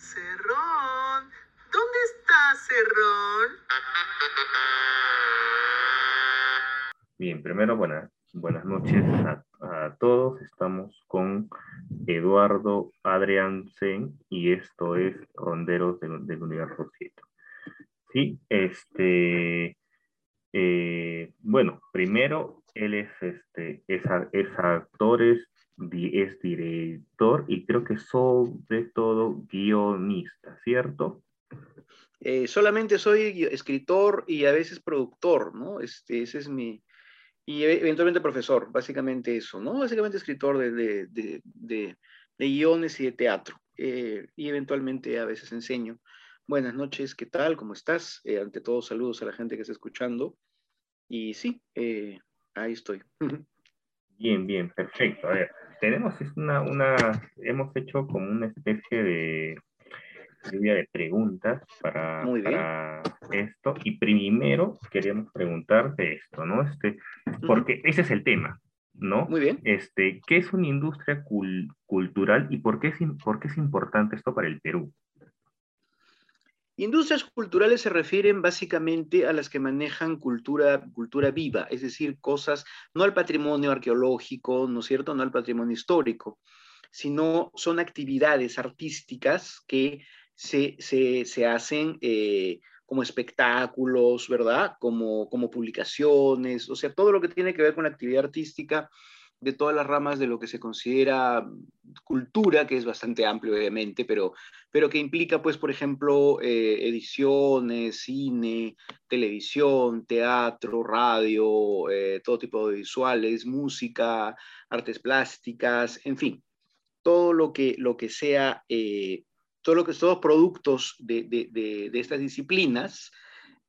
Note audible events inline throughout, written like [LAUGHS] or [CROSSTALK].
Cerrón, ¿dónde está Cerrón? Bien, primero buenas, buenas noches a, todos. Estamos con Eduardo Adriansen y esto es Ronderos del, del Universo 7. Sí, este, eh, bueno, primero él es, este, es, es actor, es director y creo que sobre todo guionista, ¿cierto? Eh, solamente soy escritor y a veces productor, ¿no? Este, ese es mi... Y e- eventualmente profesor, básicamente eso, ¿no? Básicamente escritor de, de, de, de- de guiones y de teatro. eh, y eventualmente a veces enseño. Buenas noches, ¿qué tal? ¿Cómo estás? Eh, ante todo, saludos a la gente que está escuchando. Y sí, ahí estoy. [LAUGHS] Bien, bien, perfecto. A ver, tenemos es una, una, hemos hecho como una especie de lluvia de preguntas para, esto. Y primero queríamos preguntarte esto, ¿no? Este, porque ese es el tema, ¿no? Muy bien. Este, ¿qué es una industria cul- cultural y por qué, es, por qué es importante esto para el Perú? Industrias culturales se refieren básicamente a las que manejan cultura, cultura viva, es decir, cosas, no al patrimonio arqueológico, ¿no cierto? No al patrimonio histórico, sino son actividades artísticas que se, se, se hacen eh, como espectáculos, ¿verdad? Como, como publicaciones, o sea, todo lo que tiene que ver con la actividad artística de todas las ramas de lo que se considera cultura, que es bastante amplio obviamente, pero pero que implica, pues, por ejemplo, eh, ediciones, cine, televisión, teatro, radio, eh, todo tipo de visuales, música, artes plásticas, en fin, todo lo que, lo que sea, eh, todo lo que todos productos de, de, de, estas disciplinas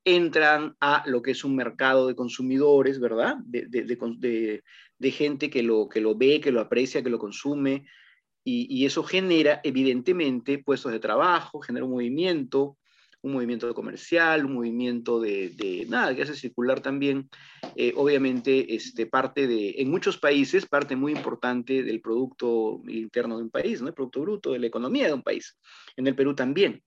entran a lo que es un mercado de consumidores, ¿verdad? De gente que lo, que lo ve, que lo aprecia, que lo consume, y, eso genera, evidentemente, puestos de trabajo, genera un movimiento, un movimiento comercial, un movimiento de, de nada, que hace circular también, eh, obviamente, este, parte de, en muchos países, parte muy importante del producto interno de un país, ¿no? el producto bruto, de la economía de un país. En el Perú también,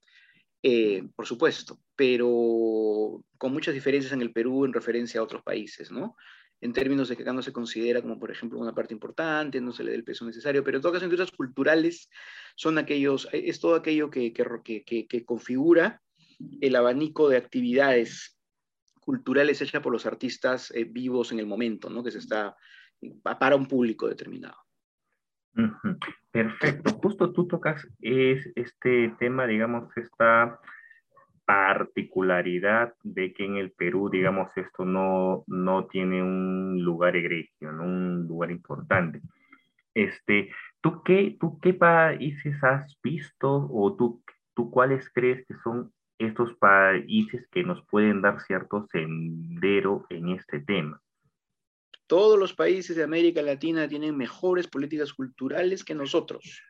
eh, por supuesto, pero con muchas diferencias en el Perú en referencia a otros países, ¿no? En términos de que acá no se considera como, por ejemplo, una parte importante, no se le da el peso necesario, pero en todo caso, industrias culturales son aquellos, es todo aquello que, que, que, que configura el abanico de actividades culturales hechas por los artistas eh, vivos en el momento, ¿no? que se está para un público determinado. Perfecto. Justo tú tocas es este tema, digamos, esta particularidad de que en el Perú, digamos, esto no, no tiene un lugar egregio, ¿no? un lugar importante. Este, ¿tú, qué, ¿Tú qué países has visto o tú, tú cuáles crees que son estos países que nos pueden dar cierto sendero en este tema? Todos los países de América Latina tienen mejores políticas culturales que nosotros.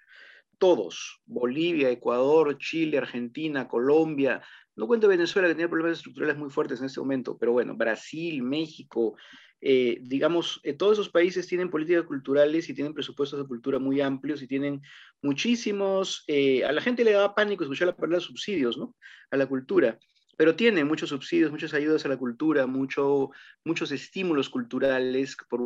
Todos, Bolivia, Ecuador, Chile, Argentina, Colombia, no cuento Venezuela que tiene problemas estructurales muy fuertes en este momento, pero bueno, Brasil, México, eh, digamos, eh, todos esos países tienen políticas culturales y tienen presupuestos de cultura muy amplios y tienen muchísimos, eh, a la gente le da pánico escuchar la palabra subsidios, ¿no? A la cultura, pero tienen muchos subsidios, muchas ayudas a la cultura, mucho, muchos estímulos culturales por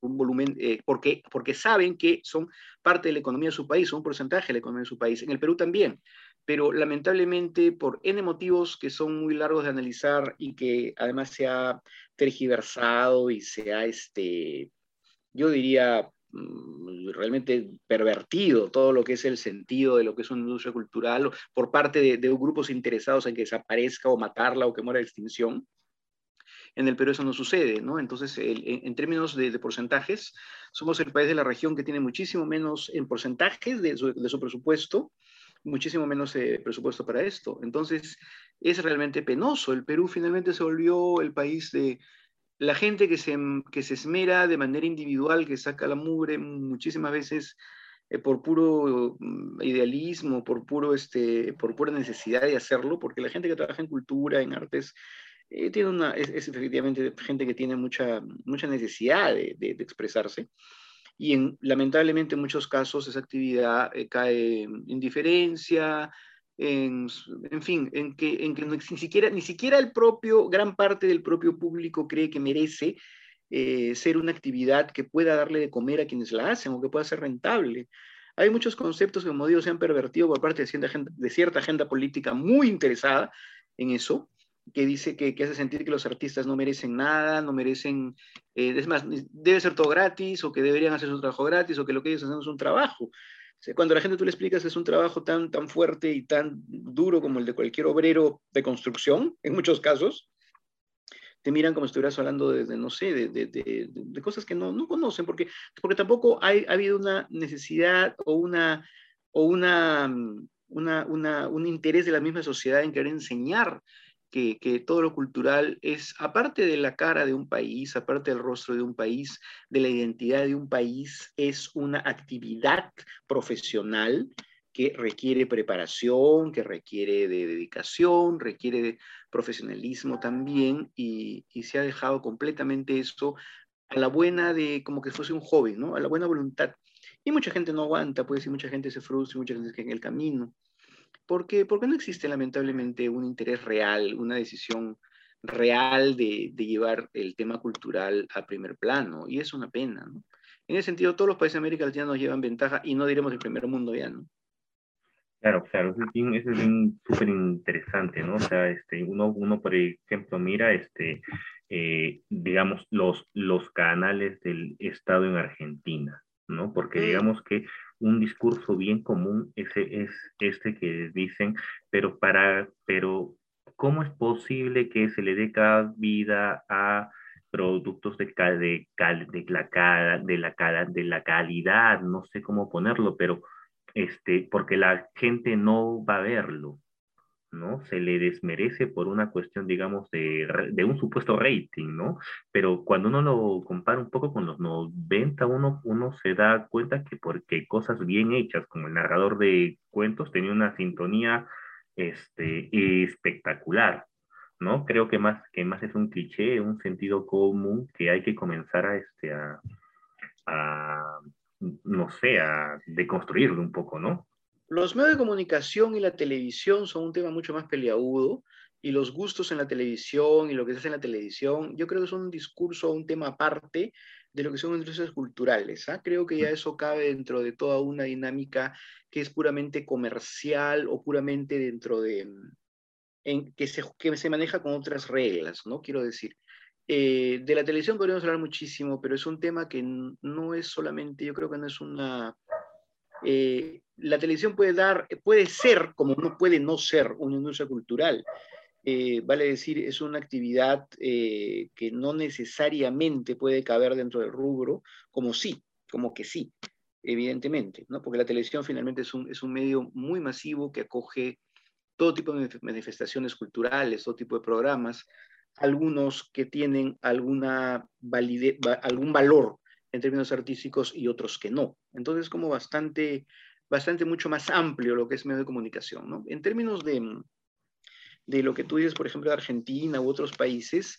un volumen, eh, porque, porque saben que son parte de la economía de su país, son un porcentaje de la economía de su país. En el Perú también, pero lamentablemente por N motivos que son muy largos de analizar y que además se ha tergiversado y se ha, este, yo diría, mm, realmente pervertido todo lo que es el sentido de lo que es una industria cultural por parte de, de grupos interesados en que desaparezca o matarla o que muera de extinción. En el Perú eso no sucede, ¿no? Entonces, el, en términos de, de, porcentajes, somos el país de la región que tiene muchísimo menos en porcentajes de su, de su presupuesto, muchísimo menos eh, presupuesto para esto. Entonces, es realmente penoso. El Perú finalmente se volvió el país de la gente que se, que se esmera de manera individual, que saca la mugre muchísimas veces eh, por puro mm, idealismo, por, puro, este, por pura necesidad de hacerlo, porque la gente que trabaja en cultura, en artes, eh, tiene una, es, efectivamente gente que tiene mucha, mucha necesidad de, de, expresarse. Y en, lamentablemente en muchos casos esa actividad eh, cae en diferencia, en, en, fin, en que, en que ni, siquiera, ni siquiera el propio, gran parte del propio público cree que merece eh, ser una actividad que pueda darle de comer a quienes la hacen o que pueda ser rentable. Hay muchos conceptos que, como digo, se han pervertido por parte de cierta, agenda, de cierta agenda política muy interesada en eso, que dice que, que, hace sentir que los artistas no merecen nada, no merecen, eh, es más, debe ser todo gratis, o que deberían hacer su trabajo gratis, o que lo que ellos hacen es un trabajo. O sea, cuando a la gente tú le explicas que es un trabajo tan, tan fuerte y tan duro como el de cualquier obrero de construcción, en muchos casos, te miran como si estuvieras hablando de, de no sé, de, de, de, cosas que no, no conocen, porque, porque tampoco hay, ha habido una necesidad o una, o una, una, una, un interés de la misma sociedad en querer enseñar que, todo lo cultural es, aparte de la cara de un país, aparte del rostro de un país, de la identidad de un país, es una actividad profesional que requiere preparación, que requiere de dedicación, requiere de profesionalismo también, y, se ha dejado completamente esto a la buena de como que fuese un hobby, ¿no? A la buena voluntad. Y mucha gente no aguanta, pues, y mucha gente se frustra, y mucha gente se queda en el camino. Porque, porque no existe lamentablemente un interés real, una decisión real de, de, llevar el tema cultural a primer plano, y es una pena, ¿no? En ese sentido, todos los países de América Latina nos llevan ventaja, y no diremos el primer mundo ya, ¿no? Claro, claro, eso es bien, eso es bien súper interesante, ¿no? O sea, este, uno, uno, por ejemplo, mira, este, eh, digamos, los, los canales del Estado en Argentina, ¿no? Porque digamos que un discurso bien común ese es este que dicen, pero para, pero ¿cómo es posible que se le dé cada vida a productos de, de, de, la, de, la, de la calidad, no sé cómo ponerlo, pero este, porque la gente no va a verlo, ¿no? Se le desmerece por una cuestión, digamos, de, de, un supuesto rating, ¿no? Pero cuando uno lo compara un poco con los 90, uno, uno se da cuenta que porque cosas bien hechas, como el narrador de cuentos, tenía una sintonía este, espectacular, ¿no? Creo que más, que más es un cliché, un sentido común que hay que comenzar a, este, a, a no sé, a deconstruirlo un poco, ¿no? Los medios de comunicación y la televisión son un tema mucho más peleagudo y los gustos en la televisión y lo que se hace en la televisión, yo creo que es un discurso, un tema aparte de lo que son industrias culturales. ¿ah? Creo que ya eso cabe dentro de toda una dinámica que es puramente comercial o puramente dentro de, en, que, se, que se maneja con otras reglas, ¿no? Quiero decir, eh, de la televisión podríamos hablar muchísimo, pero es un tema que no es solamente, yo creo que no es una eh, la televisión puede dar, puede ser, como no puede no ser, una industria cultural. Eh, vale decir, es una actividad eh, que no necesariamente puede caber dentro del rubro, como sí, como que sí, evidentemente, ¿no? porque la televisión finalmente es un, es un medio muy masivo que acoge todo tipo de manifestaciones culturales, todo tipo de programas, algunos que tienen alguna validez, algún valor en términos artísticos y otros que no. Entonces, es como bastante, bastante mucho más amplio lo que es medio de comunicación. ¿no? En términos de, de lo que tú dices, por ejemplo, de Argentina u otros países,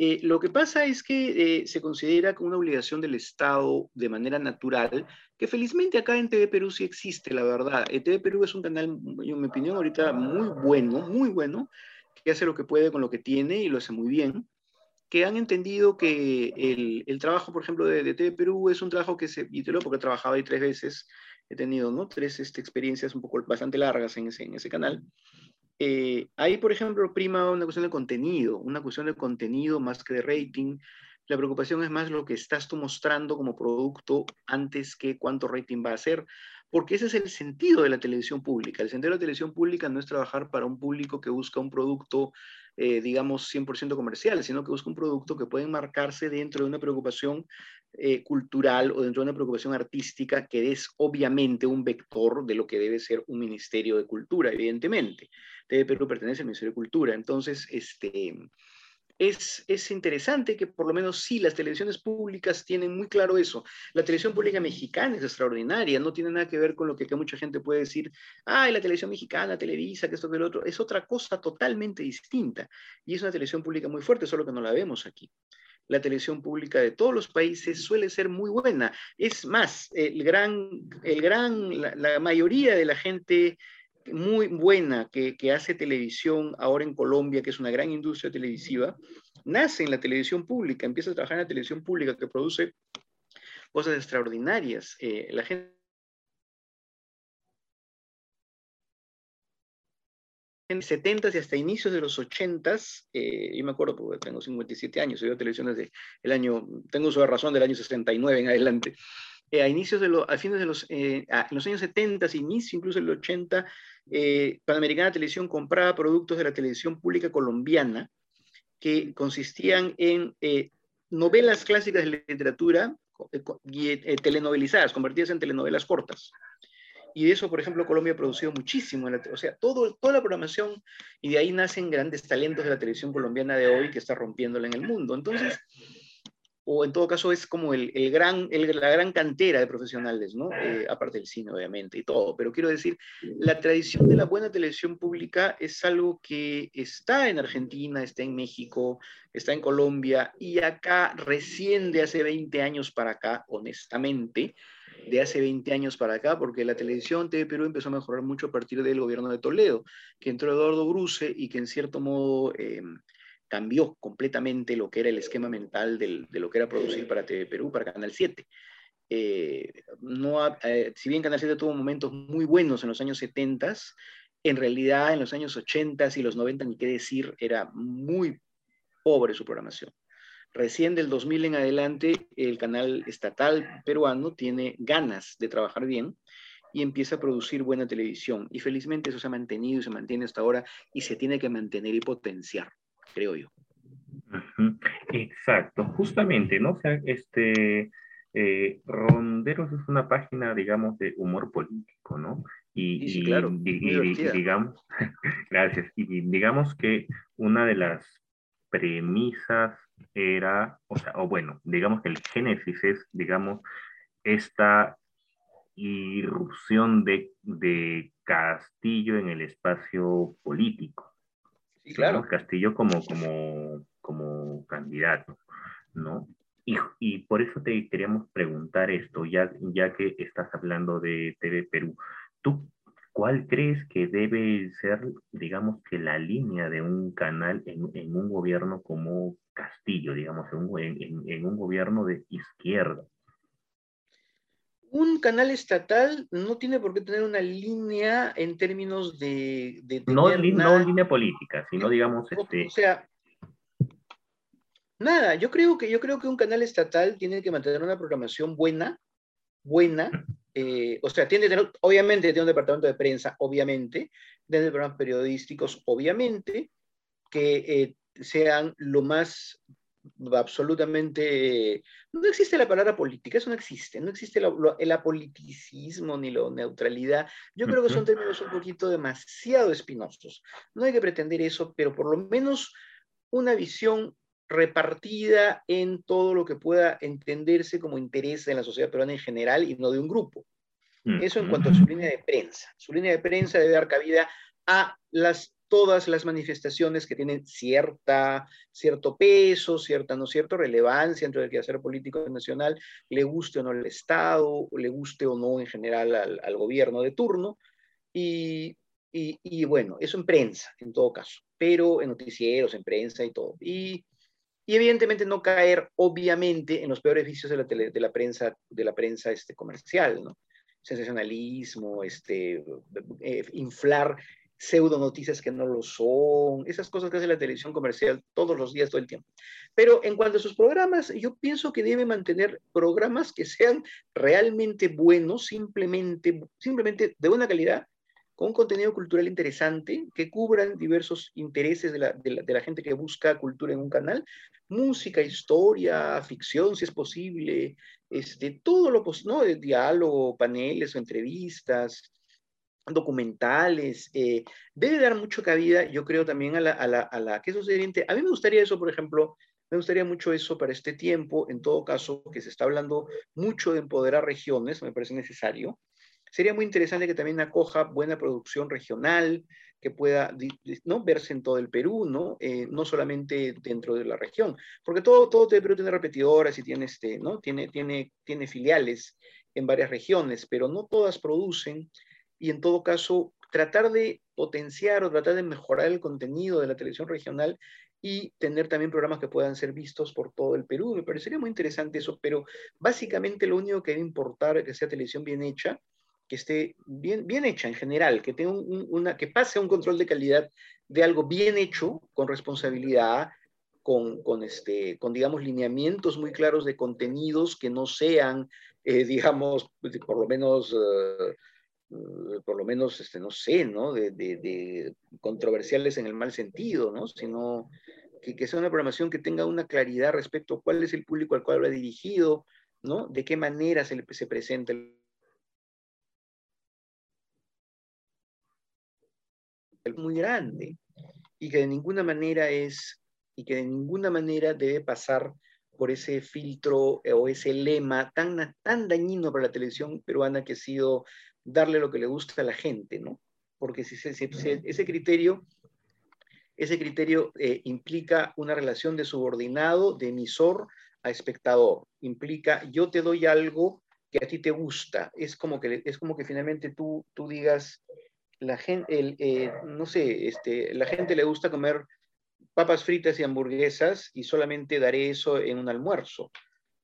eh, lo que pasa es que eh, se considera como una obligación del Estado de manera natural, que felizmente acá en TV Perú sí existe, la verdad. Eh, TV Perú es un canal, en mi opinión, ahorita muy bueno, muy bueno, que hace lo que puede con lo que tiene y lo hace muy bien que han entendido que el, el trabajo, por ejemplo, de, de, TV Perú es un trabajo que se, y lo porque he trabajado ahí tres veces, he tenido, ¿no? Tres este, experiencias un poco bastante largas en ese, en ese canal. Eh, ahí, por ejemplo, prima una cuestión de contenido, una cuestión de contenido más que de rating. La preocupación es más lo que estás tú mostrando como producto antes que cuánto rating va a ser, porque ese es el sentido de la televisión pública. El sentido de la televisión pública no es trabajar para un público que busca un producto eh, digamos, 100% comercial, sino que busca un producto que puede enmarcarse dentro de una preocupación eh, cultural o dentro de una preocupación artística que es obviamente un vector de lo que debe ser un Ministerio de Cultura, evidentemente. TV Perú pertenece al Ministerio de Cultura. Entonces, este, es, es, interesante que por lo menos sí, las televisiones públicas tienen muy claro eso. La televisión pública mexicana es extraordinaria, no tiene nada que ver con lo que, mucha gente puede decir, ay, la televisión mexicana, Televisa, que esto, que lo otro, es otra cosa totalmente distinta. Y es una televisión pública muy fuerte, solo que no la vemos aquí. la televisión pública de todos los países suele ser muy buena. Es más, el gran, el gran, la, mayoría de la gente muy buena que, hace televisión ahora en Colombia, que es una gran industria televisiva, nace en la televisión pública, empieza a trabajar en la televisión pública que produce cosas extraordinarias. Eh, la gente en 70 y hasta inicios de los 80, eh, yo me acuerdo porque tengo 57 años, he televisión desde el año, tengo su razón del año 69 en adelante. Eh, a inicios de los, a fines de los, eh, en los años 70, inicio incluso el 80, Panamericana Televisión compraba productos de la televisión pública colombiana que consistían en novelas clásicas de literatura telenovelizadas, convertidas en telenovelas cortas. Y de eso, por ejemplo, Colombia ha producido muchísimo. O sea, todo, toda la programación, y de ahí nacen grandes talentos de la televisión colombiana de hoy que está rompiéndola en el mundo. Entonces, o en todo caso es como el, el gran, el, la gran cantera de profesionales, ¿no? Eh, aparte del cine, obviamente, y todo. Pero quiero decir, la tradición de la buena televisión pública es algo que está en Argentina, está en México, está en Colombia, y acá recién de hace 20 años para acá, honestamente, de hace 20 años para acá, porque la televisión TV Perú empezó a mejorar mucho a partir del gobierno de Toledo, que entró Eduardo Bruce y que en cierto modo eh, cambió completamente lo que era el esquema mental de lo que era producir para TV Perú, para Canal 7. Eh, no, eh, si bien Canal 7 tuvo momentos muy buenos en los años 70, en realidad en los años 80 y los 90, ni qué decir, era muy pobre su programación. Recién del 2000 en adelante, el canal estatal peruano tiene ganas de trabajar bien y empieza a producir buena televisión. Y felizmente eso se ha mantenido y se mantiene hasta ahora y se tiene que mantener y potenciar, creo yo. Exacto, justamente, ¿no? O sea, este, eh, Ronderos es una página, digamos, de humor político, ¿no? Y, sí, claro, digamos, [LAUGHS] gracias, y digamos que una de las premisas era, o sea, o bueno, digamos que el génesis es, digamos, esta irrupción de, de Castillo en el espacio político. Claro. Castillo como, como, como candidato, ¿no? Y, y, por eso te queríamos preguntar esto, ya, ya que estás hablando de TV Perú. ¿Tú ¿cuál crees que debe ser, digamos, que la línea de un canal en, en un gobierno como Castillo, digamos, en, en, en, un gobierno de izquierda? Un canal estatal no tiene por qué tener una línea en términos de... de no, no línea política, sino, digamos... Este... O sea, nada, yo creo, que, yo creo que un canal estatal tiene que mantener una programación buena, buena, eh, o sea, tiene obviamente tiene un departamento de prensa, obviamente, tiene programas periodísticos, obviamente, que eh, sean lo más absolutamente... No existe la palabra política, eso no existe, no existe el apoliticismo ni la neutralidad. Yo creo que son términos un poquito demasiado espinosos. No hay que pretender eso, pero por lo menos una visión repartida en todo lo que pueda entenderse como interés en la sociedad peruana en general y no de un grupo. Eso en cuanto a su línea de prensa. Su línea de prensa debe dar cabida a las, todas las manifestaciones que tienen cierta, cierto peso, cierta, no cierta relevancia dentro del quehacer político nacional, le guste o no el Estado, le guste o no en general al, al gobierno de turno. Y, y, y, bueno, eso en prensa, en todo caso, pero en noticieros, en prensa y todo. Y y evidentemente no caer, obviamente, en los peores vicios de la, de la prensa, de la prensa este, comercial, ¿no? Sensacionalismo, este, eh, inflar pseudo noticias que no lo son, esas cosas que hace la televisión comercial todos los días, todo el tiempo. Pero en cuanto a sus programas, yo pienso que debe mantener programas que sean realmente buenos, simplemente, simplemente de buena calidad, con contenido cultural interesante, que cubran diversos intereses de la, de, la, gente que busca cultura en un canal, música, historia, ficción, si es posible, este, todo lo posible, ¿no? diálogo, paneles o entrevistas, documentales, eh, debe dar mucho cabida, yo creo, también a la, a que eso A mí me gustaría eso, por ejemplo, me gustaría mucho eso para este tiempo, en todo caso, que se está hablando mucho de empoderar regiones, me parece necesario, Sería muy interesante que también acoja buena producción regional, que pueda ¿no? verse en todo el Perú, ¿no? Eh, no solamente dentro de la región, porque todo, todo el Perú tiene repetidoras y tiene, este, ¿no? tiene, tiene, tiene filiales en varias regiones, pero no todas producen y en todo caso tratar de potenciar o tratar de mejorar el contenido de la televisión regional y tener también programas que puedan ser vistos por todo el Perú. Me parecería muy interesante eso, pero básicamente lo único que debe importar es que sea televisión bien hecha, que esté bien, bien hecha en general, que, tenga una, que pase un control de calidad de algo bien hecho, con responsabilidad, con, con, este, con digamos, lineamientos muy claros de contenidos que no sean, eh, digamos, por lo menos... Eh, por lo menos, este, no sé, ¿no? De, de, controversiales en el mal sentido, ¿no? Sino que, que, sea una programación que tenga una claridad respecto a cuál es el público al cual lo ha dirigido, ¿no? De qué manera se, se presenta el muy grande y que de ninguna manera es y que de ninguna manera debe pasar por ese filtro o ese lema tan, tan dañino para la televisión peruana que ha sido darle lo que le gusta a la gente, ¿no? Porque si, ese criterio, ese criterio eh, implica una relación de subordinado, de emisor a espectador, implica yo te doy algo que a ti te gusta, es como que, es como que finalmente tú, tú digas, la gente, el, eh, no sé, este, la gente le gusta comer papas fritas y hamburguesas y solamente daré eso en un almuerzo.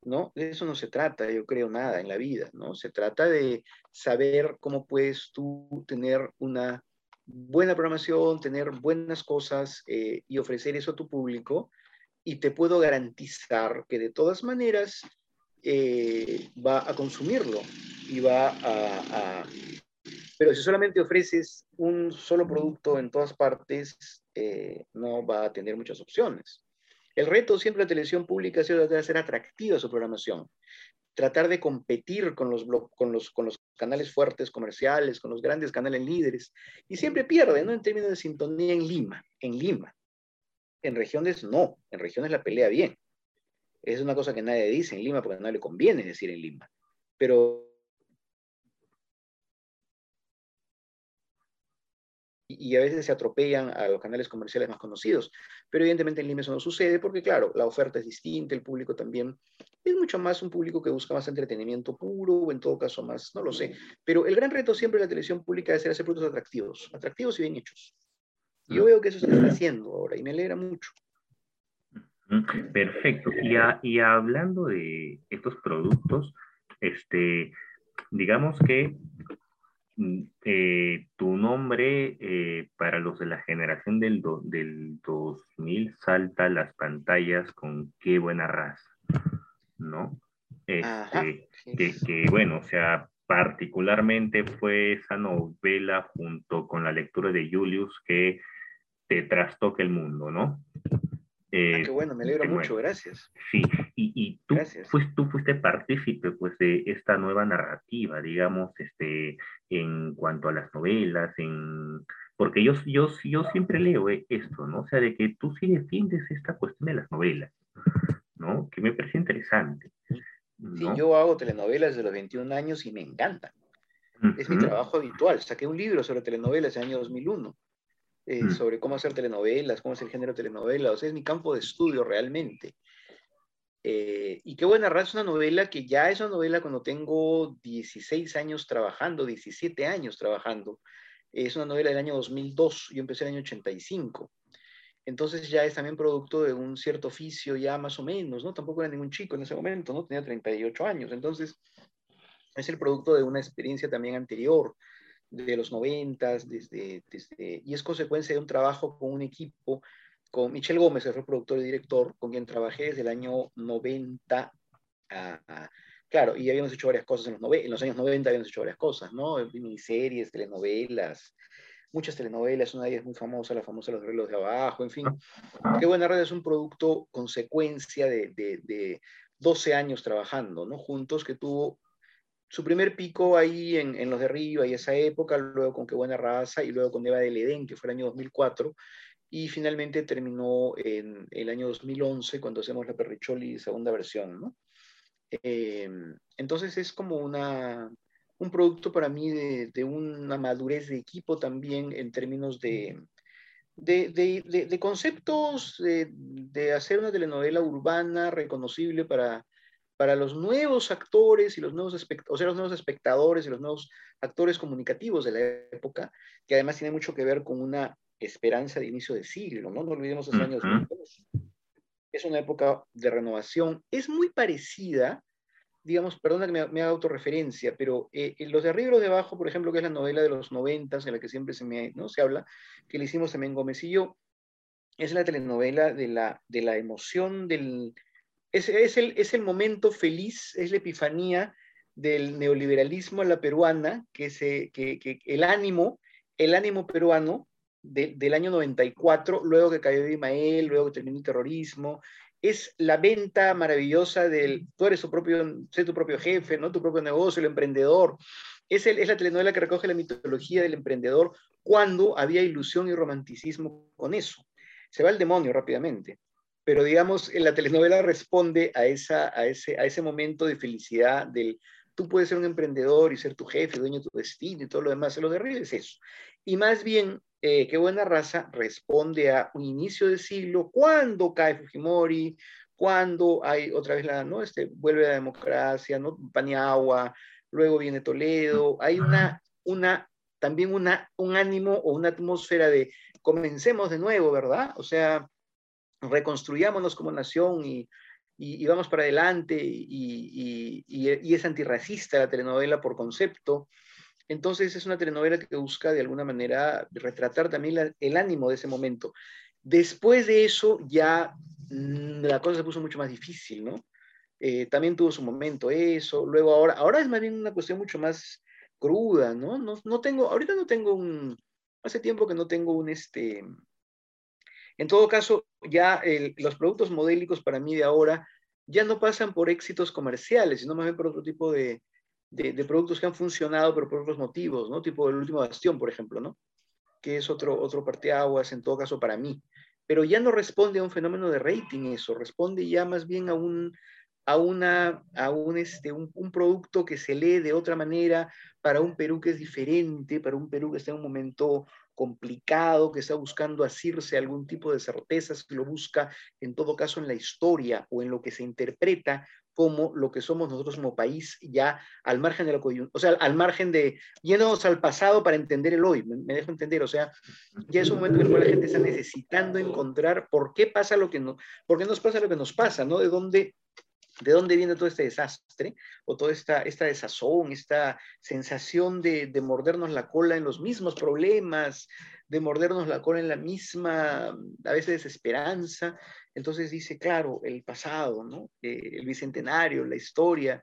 ¿No? De eso no se trata, yo creo, nada en la vida, ¿no? Se trata de saber cómo puedes tú tener una buena programación, tener buenas cosas eh, y ofrecer eso a tu público. Y te puedo garantizar que de todas maneras eh, va a consumirlo y va a, Pero si solamente ofreces un solo producto en todas partes, eh, no va a tener muchas opciones. El reto siempre de la televisión pública ha sido tratar de hacer atractiva su programación, tratar de competir con los, con, los, canales fuertes comerciales, con los grandes canales líderes, y siempre pierde, ¿no? En términos de sintonía en Lima, en Lima. En regiones no, en regiones la pelea bien. Es una cosa que nadie dice en Lima porque no le conviene decir en Lima. Pero y a veces se atropellan a los canales comerciales más conocidos. Pero evidentemente en Lima eso no sucede porque, claro, la oferta es distinta, el público también es mucho más un público que busca más entretenimiento puro o en todo caso más, no lo sé. Pero el gran reto siempre de la televisión pública es hacer productos atractivos, atractivos y bien hechos. Y yo veo que eso se está haciendo ahora y me alegra mucho. Perfecto. Y, y hablando de estos productos, este, digamos que eh, tu nombre eh, para los de la generación del, del 2000 salta las pantallas con qué buena raza, ¿no? Este, que, bueno, o sea, particularmente fue esa novela junto con la lectura de Julius que te trastoca el mundo, ¿no? Ah, qué bueno, me alegro mucho, gracias. Sí, y, y tú, Pues, tú fuiste partícipe pues, de esta nueva narrativa, digamos, este, en cuanto a las novelas, en... porque yo, yo, yo siempre leo eh, esto, ¿no? O sea, de que tú sí defiendes esta cuestión de las novelas, ¿no? Que me parece interesante. Sí, yo hago telenovelas desde los 21 años y me encantan. Es mi trabajo habitual. Saqué un libro sobre telenovelas en el año 2001. Eh, mm. sobre cómo hacer telenovelas, cómo es el género de telenovela, o sea, es mi campo de estudio realmente. Eh, y qué buena raza, es una novela que ya es una novela cuando tengo 16 años trabajando, 17 años trabajando. Es una novela del año 2002, yo empecé en el año 85. Entonces ya es también producto de un cierto oficio ya más o menos, ¿no? Tampoco era ningún chico en ese momento, ¿no? Tenía 38 años. Entonces es el producto de una experiencia también anterior de los noventas, desde, desde, y es consecuencia de un trabajo con un equipo, con Michel Gómez, que fue productor y director, con quien trabajé desde el año 90 claro, y habíamos hecho varias cosas en los, en los años 90, habíamos hecho varias cosas, ¿no? Miniseries, telenovelas, muchas telenovelas, una de ellas muy famosa, la famosa Los Relos de Abajo, en fin. Qué buena red es un producto consecuencia de, de, de 12 años trabajando, ¿no? Juntos, que tuvo su primer pico ahí en, en, los de arriba y esa época, luego con Qué Buena Raza y luego con Eva del Edén, que fue el año 2004, y finalmente terminó en el año 2011 cuando hacemos la Perricholi segunda versión, ¿no? Eh, entonces es como una, un producto para mí de, una madurez de equipo también en términos de, de, conceptos, de, hacer una telenovela urbana reconocible para, para los nuevos actores y los nuevos, o sea, los nuevos espectadores y los nuevos actores comunicativos de la época, que además tiene mucho que ver con una esperanza de inicio de siglo, ¿no? No olvidemos esos años. Es una época de renovación. Es muy parecida digamos, perdona que me, haga autorreferencia, pero eh, los de arriba y los de abajo, por ejemplo, que es la novela de los noventas, en la que siempre se, me, ¿no? se habla, que le hicimos también Gómez y yo, es la telenovela de la, de la emoción, del, es, es, el, es el momento feliz, es la epifanía del neoliberalismo a la peruana, que, se, que, que el ánimo, el ánimo peruano del año 94, luego que cayó Imael, luego que terminó el terrorismo, es la venta maravillosa del, tú eres tu propio, sé tu propio jefe, ¿no? Tu propio negocio, el emprendedor. Es, el, es la telenovela que recoge la mitología del emprendedor cuando había ilusión y romanticismo con eso. Se va el demonio rápidamente, pero digamos, la telenovela responde a, esa, a, ese, a ese momento de felicidad del tú puedes ser un emprendedor y ser tu jefe, dueño de tu destino y todo lo demás, lo derribe es eso. Y más bien eh, qué buena raza responde a un inicio de siglo, cuando cae Fujimori, cuando hay otra vez la, ¿no? Este, vuelve la democracia, ¿no? Paniagua, luego viene Toledo, hay una, una, también una, un ánimo o una atmósfera de comencemos de nuevo, ¿verdad? O sea, reconstruyámonos como nación y, y, vamos para adelante y, y, es antirracista la telenovela por concepto. Entonces es una telenovela que busca de alguna manera retratar también el ánimo de ese momento. Después de eso ya mm, la cosa se puso mucho más difícil, ¿no? Eh, también tuvo su momento eso, luego ahora, ahora es más bien una cuestión mucho más cruda, ¿no? No, no tengo, ahorita no tengo un, hace tiempo que no tengo un, este, en todo caso, ya los productos modélicos para mí de ahora ya no pasan por éxitos comerciales, sino más bien por otro tipo de, de, productos que han funcionado, pero por otros motivos, ¿no? Tipo el último bastión, por ejemplo, ¿no? Que es otro, otro parteaguas, en todo caso, para mí. Pero ya no responde a un fenómeno de rating eso, responde ya más bien a un, a, una, a un, este, un, producto que se lee de otra manera para un Perú que es diferente, para un Perú que está en un momento complicado, que está buscando asirse algún tipo de certezas, que lo busca en todo caso en la historia o en lo que se interpreta como lo que somos nosotros como país ya al margen de la coyuntura, o sea, al margen de yéndonos al pasado para entender el hoy, me, dejo entender, o sea, ya es un momento en el cual la gente está necesitando encontrar por qué pasa lo que no, por qué nos pasa lo que nos pasa, ¿no? De dónde de dónde viene todo este desastre o toda esta, esta desazón, esta sensación de, de, mordernos la cola en los mismos problemas, de mordernos la cola en la misma, a veces desesperanza, entonces dice, claro, el pasado, ¿no? Eh, el bicentenario, la historia.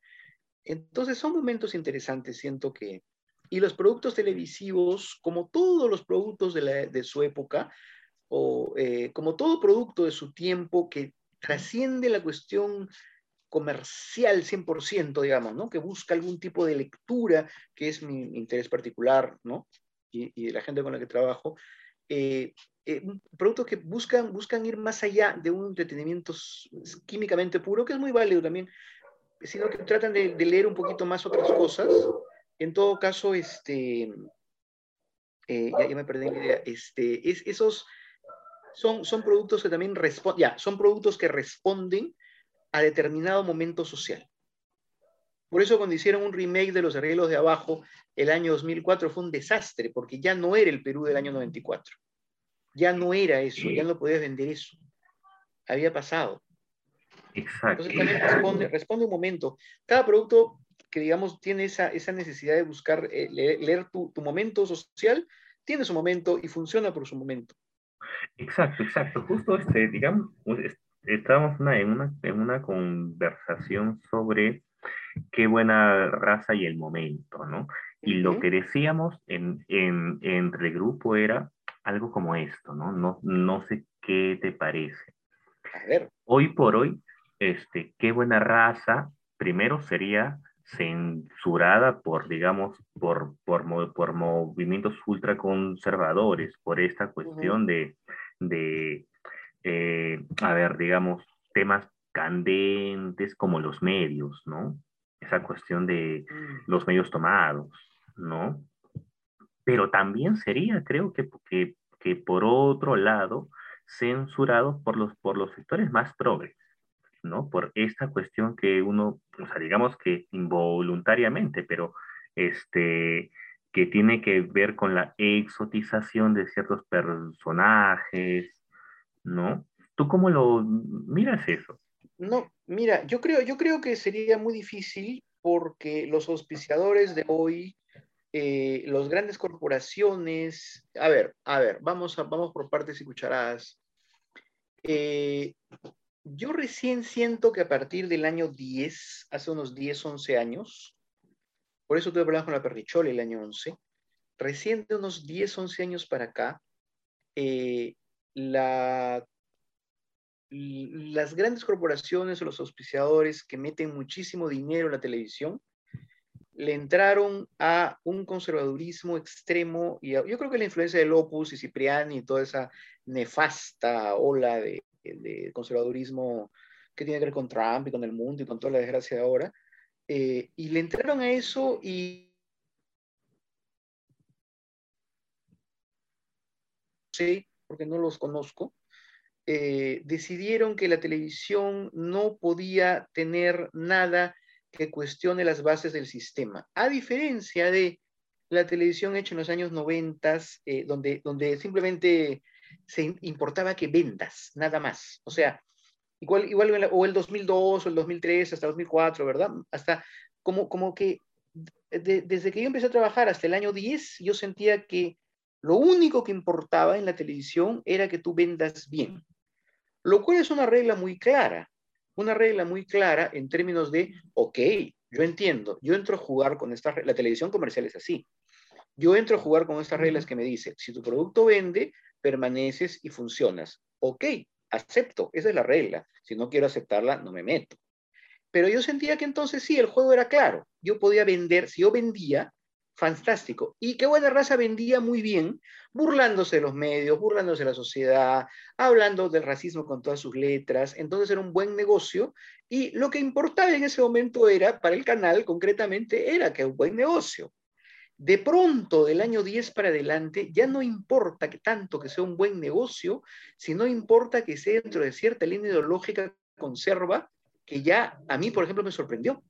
Entonces son momentos interesantes, siento que... Y los productos televisivos, como todos los productos de, su época, o eh, como todo producto de su tiempo que trasciende la cuestión comercial 100%, digamos, ¿no? Que busca algún tipo de lectura, que es mi interés particular, ¿no? Y, de la gente con la que trabajo, eh, eh, productos que buscan, buscan ir más allá de un entretenimiento químicamente puro, que es muy válido también, sino que tratan de, leer un poquito más otras cosas. En todo caso, este, eh, ya, me perdí la idea, este, es, esos son, son productos que también responden, ya, son productos que responden a determinado momento social. Por eso cuando hicieron un remake de Los Arreglos de Abajo el año 2004 fue un desastre, porque ya no era el Perú del año 94. Ya no era eso, ya no podías vender eso. Había pasado. Exacto. Entonces también responde, responde un momento. Cada producto que, digamos, tiene esa, esa necesidad de buscar, eh, leer, tu, tu, momento social, tiene su momento y funciona por su momento. Exacto, exacto. Justo, este, digamos, estábamos en, una, en una conversación sobre qué buena raza y el momento, ¿no? Y lo que decíamos en, en, entre el grupo era algo como esto, ¿no? No, no sé qué te parece. A ver. Hoy por hoy, este, qué buena raza, primero sería censurada por, digamos, por, por, por movimientos ultraconservadores, por esta cuestión de, de eh, a ver, digamos, temas candentes como los medios, ¿no? esa cuestión de los medios tomados, ¿no? Pero también sería, creo que, que, que por otro lado, censurado por los, por los sectores más progres, ¿no? Por esta cuestión que uno, o sea, digamos que involuntariamente, pero este, que tiene que ver con la exotización de ciertos personajes, ¿no? ¿Tú cómo lo miras eso? No, mira, yo creo, yo creo que sería muy difícil porque los auspiciadores de hoy, eh, las grandes corporaciones, a ver, a ver, vamos, vamos por partes y cucharadas. Eh, yo recién siento que a partir del año 10, hace unos 10, 11 años, por eso tuve problemas con la Perrichola el año 11, recién de unos 10, 11 años para acá, eh, la, las grandes corporaciones o los auspiciadores que meten muchísimo dinero en la televisión, le entraron a un conservadurismo extremo y yo creo que la influencia de Lopus y Cipriani y toda esa nefasta ola de, conservadurismo que tiene que ver con Trump y con el mundo y con toda la desgracia de ahora, eh, y le entraron a eso y... Sí, porque no los conozco, eh, decidieron que la televisión no podía tener nada que cuestione las bases del sistema, a diferencia de la televisión hecha en los años 90, eh, donde, donde simplemente se importaba que vendas, nada más. O sea, igual, igual o el 2002 o el 2003 hasta 2004, ¿verdad? Hasta como, como que desde que yo empecé a trabajar hasta el año 10, yo sentía que lo único que importaba en la televisión era que tú vendas bien, lo cual es una regla muy clara una regla muy clara en términos de, ok, yo entiendo, yo entro a jugar con esta, la televisión comercial es así. Yo entro a jugar con estas reglas que me dice, si tu producto vende, permaneces y funcionas. Ok, acepto, esa es la regla. Si no quiero aceptarla, no me meto. Pero yo sentía que entonces sí, el juego era claro. Yo podía vender, si yo vendía, fantástico. Y qué buena raza vendía muy bien, burlándose de los medios, burlándose de la sociedad, hablando del racismo con todas sus letras. Entonces era un buen negocio y lo que importaba en ese momento era, para el canal concretamente, era que un buen negocio. De pronto, del año 10 para adelante, ya no importa que tanto que sea un buen negocio, sino importa que sea dentro de cierta línea ideológica conserva, que ya a mí, por ejemplo, me sorprendió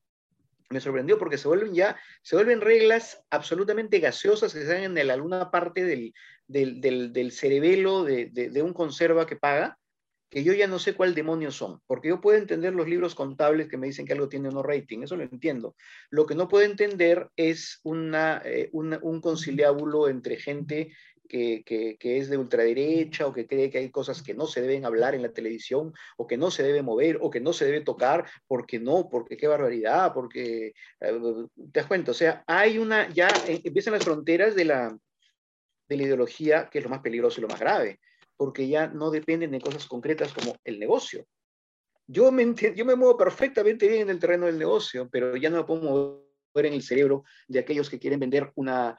me sorprendió porque se vuelven ya, se vuelven reglas absolutamente gaseosas que dan en alguna parte del, del, cerebelo de, un conserva que paga, que yo ya no sé cuál demonio son, porque yo puedo entender los libros contables que me dicen que algo tiene no rating, eso lo entiendo. Lo que no puedo entender es una, eh, un conciliábulo entre gente que, es de ultraderecha o que cree que hay cosas que no se deben hablar en la televisión o que no se debe mover o que no se debe tocar, porque no, porque qué barbaridad, porque, eh, te das cuenta, o sea, hay una, ya eh, empiezan las fronteras de la, de la ideología, que es lo más peligroso y lo más grave, porque ya no dependen de cosas concretas como el negocio. Yo me, yo me muevo perfectamente bien en el terreno del negocio, pero ya no me puedo mover en el cerebro de aquellos que quieren vender una,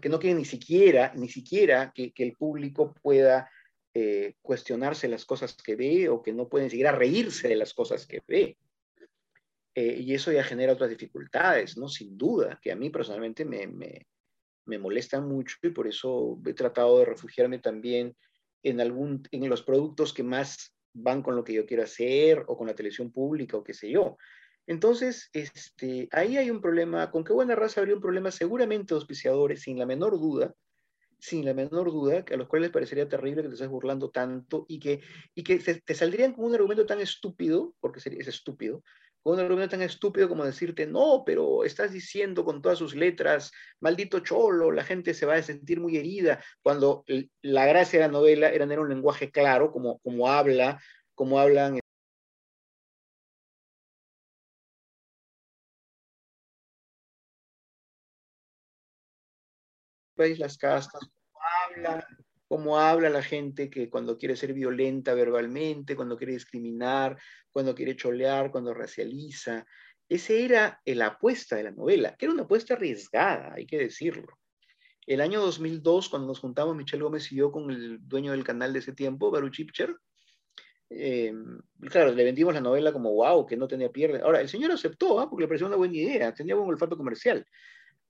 que no quiere ni siquiera, ni siquiera que, el público pueda eh, cuestionarse las cosas que ve o que no puede ni siquiera reírse de las cosas que ve. Eh, y eso ya genera otras dificultades, ¿no? Sin duda, que a mí personalmente me, me, me molesta mucho y por eso he tratado de refugiarme también en, algún, en los productos que más van con lo que yo quiero hacer o con la televisión pública o qué sé yo. Entonces, este, ahí hay un problema, con qué buena raza habría un problema seguramente auspiciadores, sin la menor duda, sin la menor duda, que a los cuales les parecería terrible que te estés burlando tanto y que, y que te, saldrían con un argumento tan estúpido, porque es estúpido, con un argumento tan estúpido como decirte, no, pero estás diciendo con todas sus letras, maldito cholo, la gente se va a sentir muy herida, cuando la gracia de la novela era tener un lenguaje claro, como, como habla, como hablan las castas, cómo habla, cómo habla la gente que cuando quiere ser violenta verbalmente, cuando quiere discriminar, cuando quiere cholear, cuando racializa. Esa era la apuesta de la novela, que era una apuesta arriesgada, hay que decirlo. El año 2002, cuando nos juntamos Michelle Gómez y yo con el dueño del canal de ese tiempo, Baruch Ipcher, Eh, claro, le vendimos la novela como wow, que no tenía pierde. Ahora, el señor aceptó, ¿ah? porque le pareció una buena idea, tenía buen olfato comercial.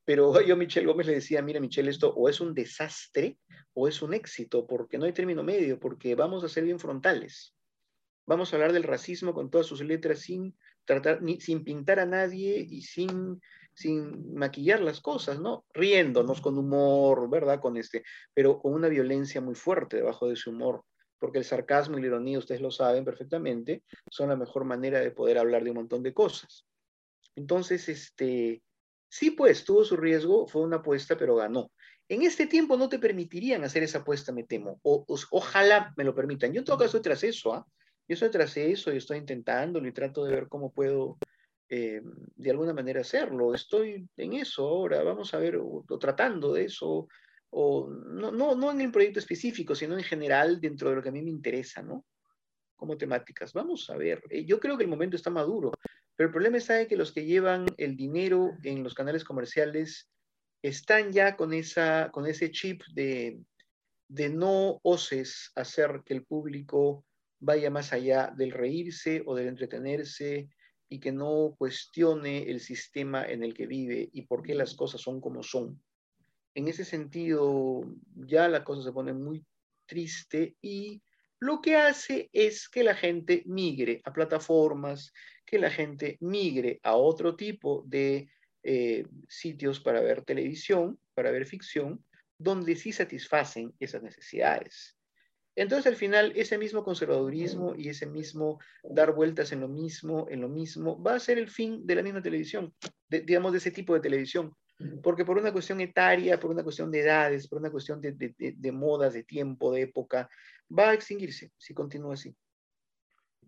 Pero [LAUGHS] yo a Michelle Gómez le decía, mira Michelle, esto o es un desastre o es un éxito, porque no hay término medio, porque vamos a ser bien frontales. Vamos a hablar del racismo con todas sus letras sin tratar, sin pintar a nadie y sin, sin maquillar las cosas, ¿no? Riéndonos con humor, ¿verdad? Con este, pero con una violencia muy fuerte debajo de ese humor, porque el sarcasmo y la ironía, ustedes lo saben perfectamente, son la mejor manera de poder hablar de un montón de cosas. Entonces, este, sí, pues, tuvo su riesgo, fue una apuesta, pero ganó. En este tiempo no te permitirían hacer esa apuesta, me temo. O, ojalá me lo permitan. Yo en todo caso tras eso, ¿ah? Yo estoy tras eso y estoy intentándolo y trato de ver cómo puedo eh, de alguna manera hacerlo. Estoy en eso ahora, vamos a ver, o, tratando de eso, o no, no, no en el proyecto específico, sino en general dentro de lo que a mí me interesa, ¿no? Como temáticas. Vamos a ver, eh, yo creo que el momento está maduro, pero el problema está en que los que llevan el dinero en los canales comerciales están ya con, esa, con ese chip de, de no oses hacer que el público vaya más allá del reírse o del entretenerse y que no cuestione el sistema en el que vive y por qué las cosas son como son. En ese sentido, ya la cosa se pone muy triste y lo que hace es que la gente migre a plataformas, que la gente migre a otro tipo de eh, sitios para ver televisión, para ver ficción, donde sí satisfacen esas necesidades. Entonces, al final, ese mismo conservadurismo y ese mismo dar vueltas en lo mismo, en lo mismo, va a ser el fin de la misma televisión, digamos, de ese tipo de televisión. Porque por una cuestión etaria, por una cuestión de edades, por una cuestión de, de, de modas, de tiempo, de época, va a extinguirse si continúa así.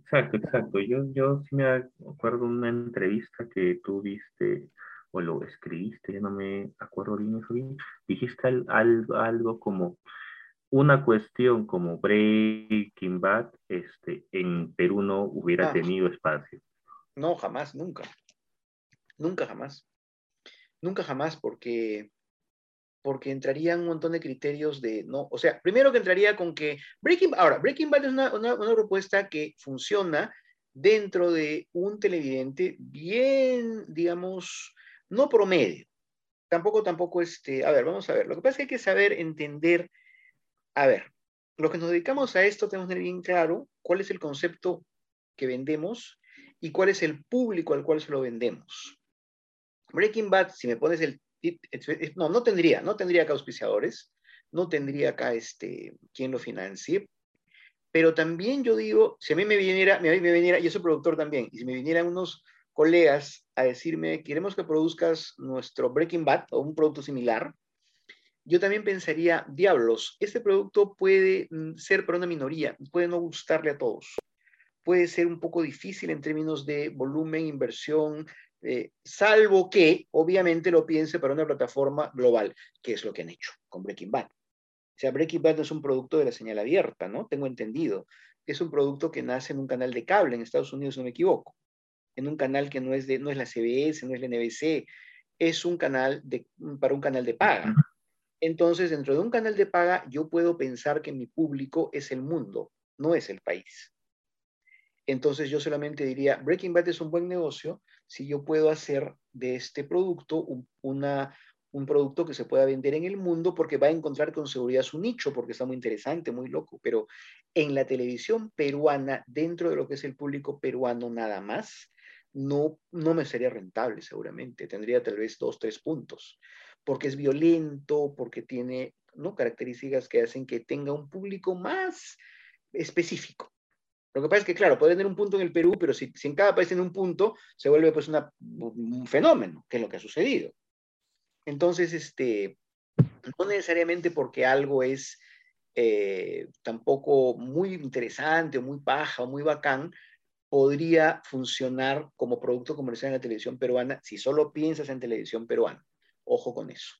Exacto, exacto. Yo, yo sí me acuerdo una entrevista que tú viste o lo escribiste, ya no me acuerdo bien eso bien, dijiste algo, algo como una cuestión como Breaking Bad este, en Perú no hubiera ah. tenido espacio. No, jamás, nunca. Nunca, jamás. Nunca, jamás, porque, porque entrarían un montón de criterios de, no, o sea, primero que entraría con que Breaking ahora, Breaking Bad es una, una, una propuesta que funciona dentro de un televidente bien, digamos, no promedio. Tampoco, tampoco, este, a ver, vamos a ver. Lo que pasa es que hay que saber entender, a ver, lo que nos dedicamos a esto tenemos que tener bien claro cuál es el concepto que vendemos y cuál es el público al cual se lo vendemos. Breaking Bad, si me pones el no, no tendría, no tendría acá auspiciadores, no tendría acá este, quien lo financie, pero también yo digo, si a mí me viniera, me, me viniera, yo soy productor también, y si me vinieran unos colegas a decirme, queremos que produzcas nuestro Breaking Bad o un producto similar, yo también pensaría, diablos, este producto puede mm, ser para una minoría, puede no gustarle a todos, puede ser un poco difícil en términos de volumen, inversión, eh, salvo que obviamente lo piense para una plataforma global, que es lo que han hecho con Breaking Bad. O sea, Breaking Bad es un producto de la señal abierta, ¿no? Tengo entendido. Es un producto que nace en un canal de cable en Estados Unidos, no me equivoco en un canal que no es, de, no es la CBS, no es la NBC, es un canal para un canal de paga. Entonces, dentro de un canal de paga, yo puedo pensar que mi público es el mundo, no es el país. Entonces, yo solamente diría, Breaking Bad es un buen negocio si yo puedo hacer de este producto un, una, un producto que se pueda vender en el mundo porque va a encontrar con seguridad su nicho, porque está muy interesante, muy loco. Pero en la televisión peruana, dentro de lo que es el público peruano nada más, no, no me sería rentable seguramente, tendría tal vez dos, tres puntos, porque es violento, porque tiene ¿no? características que hacen que tenga un público más específico. Lo que pasa es que, claro, puede tener un punto en el Perú, pero si, en cada país tiene un punto, se vuelve pues un fenómeno, que es lo que ha sucedido. Entonces, este, no necesariamente porque algo es eh, tampoco muy interesante o muy paja o muy bacán, podría funcionar como producto comercial en la televisión peruana si solo piensas en televisión peruana. Ojo con eso.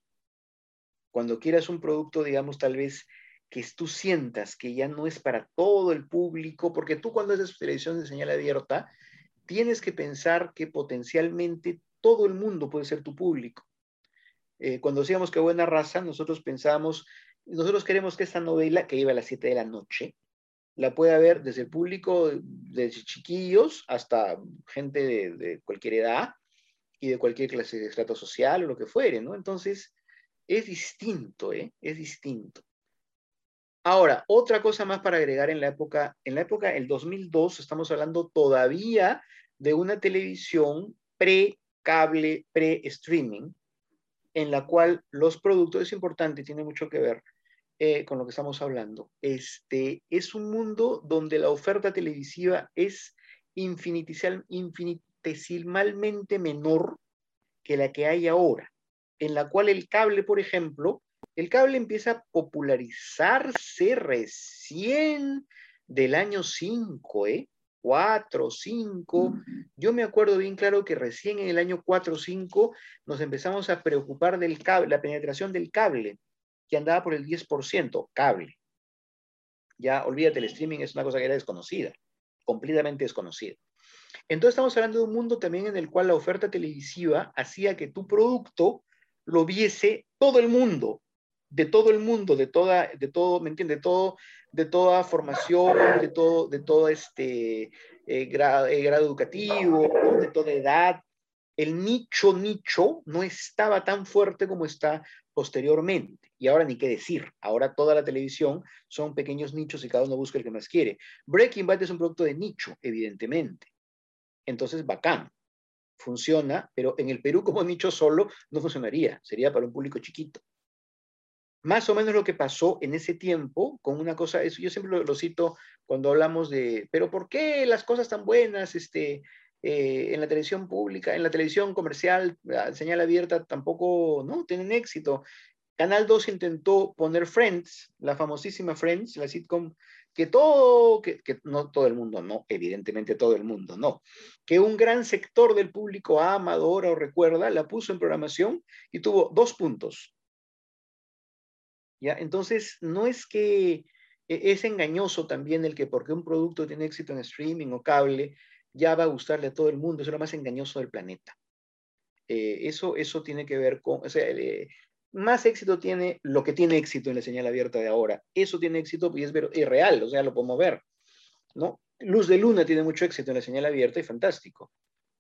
Cuando quieras un producto, digamos, tal vez que tú sientas que ya no es para todo el público, porque tú cuando haces televisión de señal abierta, tienes que pensar que potencialmente todo el mundo puede ser tu público. Eh, cuando decíamos que buena raza, nosotros pensábamos, nosotros queremos que esta novela, que iba a las 7 de la noche, la puede haber desde el público, desde chiquillos hasta gente de, cualquier edad y de cualquier clase de estrato social o lo que fuere, ¿no? Entonces, es distinto, ¿eh? Es distinto. Ahora, otra cosa más para agregar en la época, en la época, el 2002, estamos hablando todavía de una televisión pre-cable, pre-streaming, en la cual los productos, es importante, tiene mucho que ver eh, con lo que estamos hablando. Este, es un mundo donde la oferta televisiva es infinitesimalmente menor que la que hay ahora, en la cual el cable, por ejemplo, el cable empieza a popularizarse recién del año 5, ¿eh? 4, 5. Yo me acuerdo bien claro que recién en el año 4 o 5 nos empezamos a preocupar del cable, la penetración del cable, que andaba por el 10%, cable. Ya olvídate, el streaming es una cosa que era desconocida, completamente desconocida. Entonces estamos hablando de un mundo también en el cual la oferta televisiva hacía que tu producto lo viese todo el mundo, de todo el mundo, de toda, de todo, ¿me entiendes? De todo, de toda formación, de todo, de todo este eh, grado, eh, grado, educativo, de toda edad. El nicho, nicho, no estaba tan fuerte como está posteriormente. Y ahora ni qué decir, ahora toda la televisión son pequeños nichos y cada uno busca el que más quiere. Breaking Bad es un producto de nicho, evidentemente. Entonces, bacán, funciona, pero en el Perú como nicho solo no funcionaría, sería para un público chiquito más o menos lo que pasó en ese tiempo con una cosa, eso yo siempre lo, cito cuando hablamos de, pero ¿por qué las cosas tan buenas este, eh, en la televisión pública, en la televisión comercial, señal abierta, tampoco no tienen éxito? Canal 2 intentó poner Friends, la famosísima Friends, la sitcom, que todo, que, que, no todo el mundo, no, evidentemente todo el mundo, no, que un gran sector del público ama, adora o recuerda, la puso en programación y tuvo dos puntos, entonces, no es que e-, es engañoso también el que porque un producto tiene éxito en streaming o cable, ya va a gustarle a todo el mundo, es lo más engañoso del planeta. Eh, eso, eso tiene que ver con, o sea, más éxito tiene lo que tiene éxito en la señal abierta de ahora. Eso tiene éxito y es, es real, o sea, lo podemos ver, ¿no? Luz de Luna tiene mucho éxito en la señal abierta y fantástico,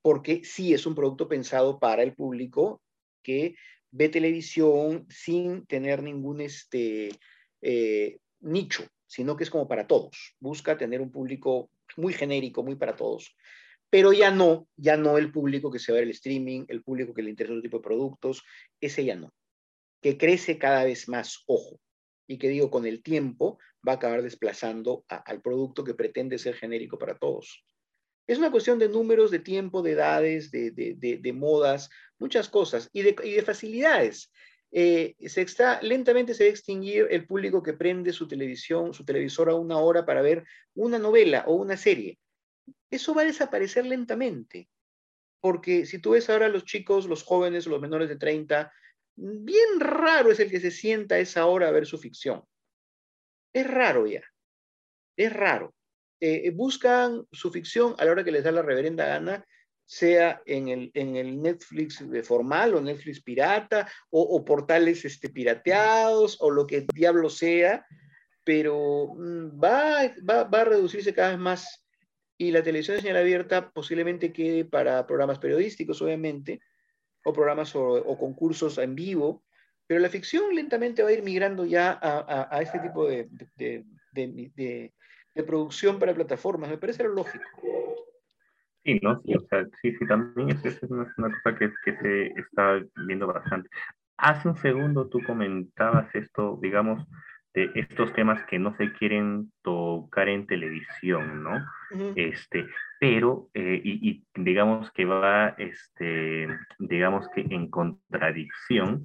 porque sí es un producto pensado para el público que ve televisión sin tener ningún este, eh, nicho, sino que es como para todos. Busca tener un público muy genérico, muy para todos. Pero ya no, ya no el público que se va al streaming, el público que le interesa otro tipo de productos, ese ya no. Que crece cada vez más, ojo, y que digo, con el tiempo va a acabar desplazando al producto que pretende ser genérico para todos. Es una cuestión de números, de tiempo, de edades, de, modas, muchas cosas, y de, facilidades. Eh, se está, lentamente se va a extinguir el público que prende su televisión, su televisor a una hora para ver una novela o una serie. Eso va a desaparecer lentamente, porque si tú ves ahora a los chicos, los jóvenes, los menores de 30, bien raro es el que se sienta a esa hora a ver su ficción. Es raro ya, es raro. Eh, buscan su ficción a la hora que les da la reverenda gana, sea en el, en el Netflix formal o Netflix pirata o, portales este, pirateados o lo que diablo sea, pero mm, va, va, va, a reducirse cada vez más. Y la televisión de señal abierta posiblemente quede para programas periodísticos, obviamente, o programas o, concursos en vivo, pero la ficción lentamente va a ir migrando ya a, a, este tipo de, de, de de producción para plataformas, me parece lo lógico. Sí, ¿no? Sí, o sea, sí, sí, también es, es una, cosa que, que, se está viendo bastante. Hace un segundo tú comentabas esto, digamos, de estos temas que no se quieren tocar en televisión, ¿no? Este, pero, eh, y, y, digamos que va, este, digamos que en contradicción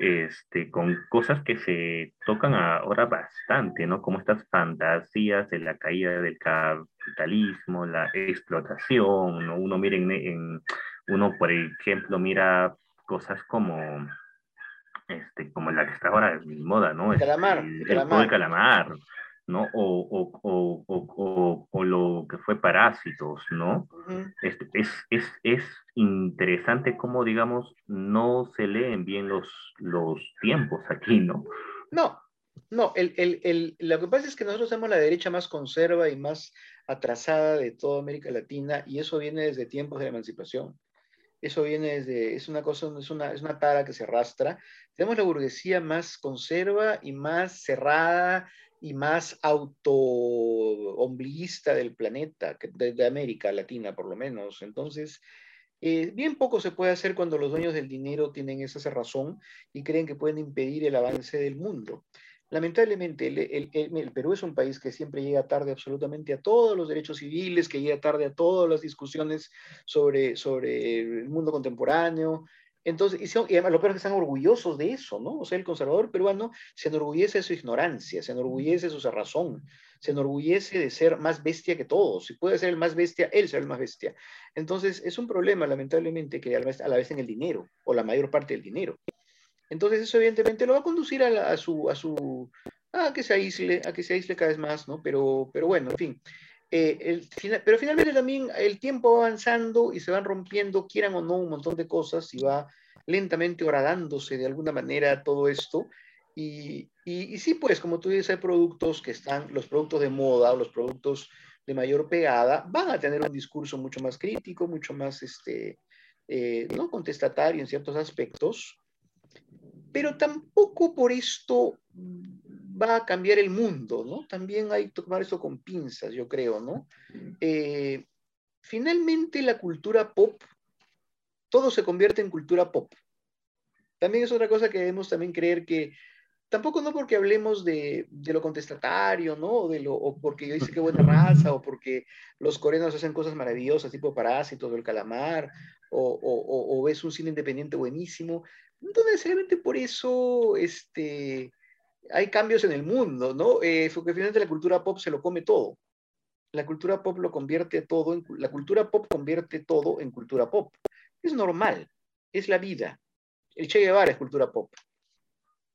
este, con cosas que se tocan ahora bastante, ¿no? Como estas fantasías de la caída del capitalismo, la explotación, ¿no? Uno mira en, uno, por ejemplo, mira cosas como, este, como la que está ahora en moda, ¿no? calamar, el, calamar. calamar, ¿no? O, o, o, o, lo que fue Parásitos, ¿no? Este, es, es, es, interesante cómo, digamos, no se leen bien los, los tiempos aquí, ¿no? No, No, el, el, el, lo que pasa es que nosotros somos la derecha más conserva y más atrasada de toda América Latina y eso viene desde tiempos de la emancipación. Eso viene desde, es una cosa, es una, es una tara que se arrastra. Tenemos la burguesía más conserva y más cerrada y más auto-ombliguista del planeta, de, América Latina por lo menos. Entonces, eh, bien poco se puede hacer cuando los dueños del dinero tienen esa razón y creen que pueden impedir el avance del mundo. Lamentablemente, el, Perú es un país que siempre llega tarde absolutamente a todos los derechos civiles, que llega tarde a todas las discusiones sobre, sobre el mundo contemporáneo. Entonces, y, además lo peor es que están orgullosos de eso, ¿no? O sea, el conservador peruano se enorgullece de su ignorancia, se enorgullece de su razón, se enorgullece de ser más bestia que todos. Si puede ser el más bestia, él será el más bestia. Entonces, es un problema, lamentablemente, que a la vez, a la en el dinero, o la mayor parte del dinero. Entonces eso evidentemente lo va a conducir a, su, a su, a que se aísle, a que se aísle cada vez más, ¿no? Pero, pero bueno, en fin. Eh, el, pero finalmente también el tiempo va avanzando y se van rompiendo, quieran o no, un montón de cosas y va lentamente horadándose de alguna manera todo esto. Y, y, y, sí, pues como tú dices, hay productos que están, los productos de moda o los productos de mayor pegada van a tener un discurso mucho más crítico, mucho más este, eh, no contestatario en ciertos aspectos, pero tampoco por esto va a cambiar el mundo, ¿no? También hay que tomar esto con pinzas, yo creo, ¿no? Eh, finalmente la cultura pop, todo se convierte en cultura pop. También es otra cosa que debemos también creer que, tampoco no porque hablemos de, lo contestatario, ¿no? De lo, o porque yo dice qué buena raza, o porque los coreanos hacen cosas maravillosas, tipo Parásitos o El Calamar, o, o, o ves un cine independiente buenísimo, no necesariamente por eso este, hay cambios en el mundo, ¿no? Eh, porque finalmente la cultura pop se lo come todo. La cultura pop lo convierte todo, en, la cultura pop convierte todo en cultura pop. Es normal, es la vida. El Che Guevara es cultura pop.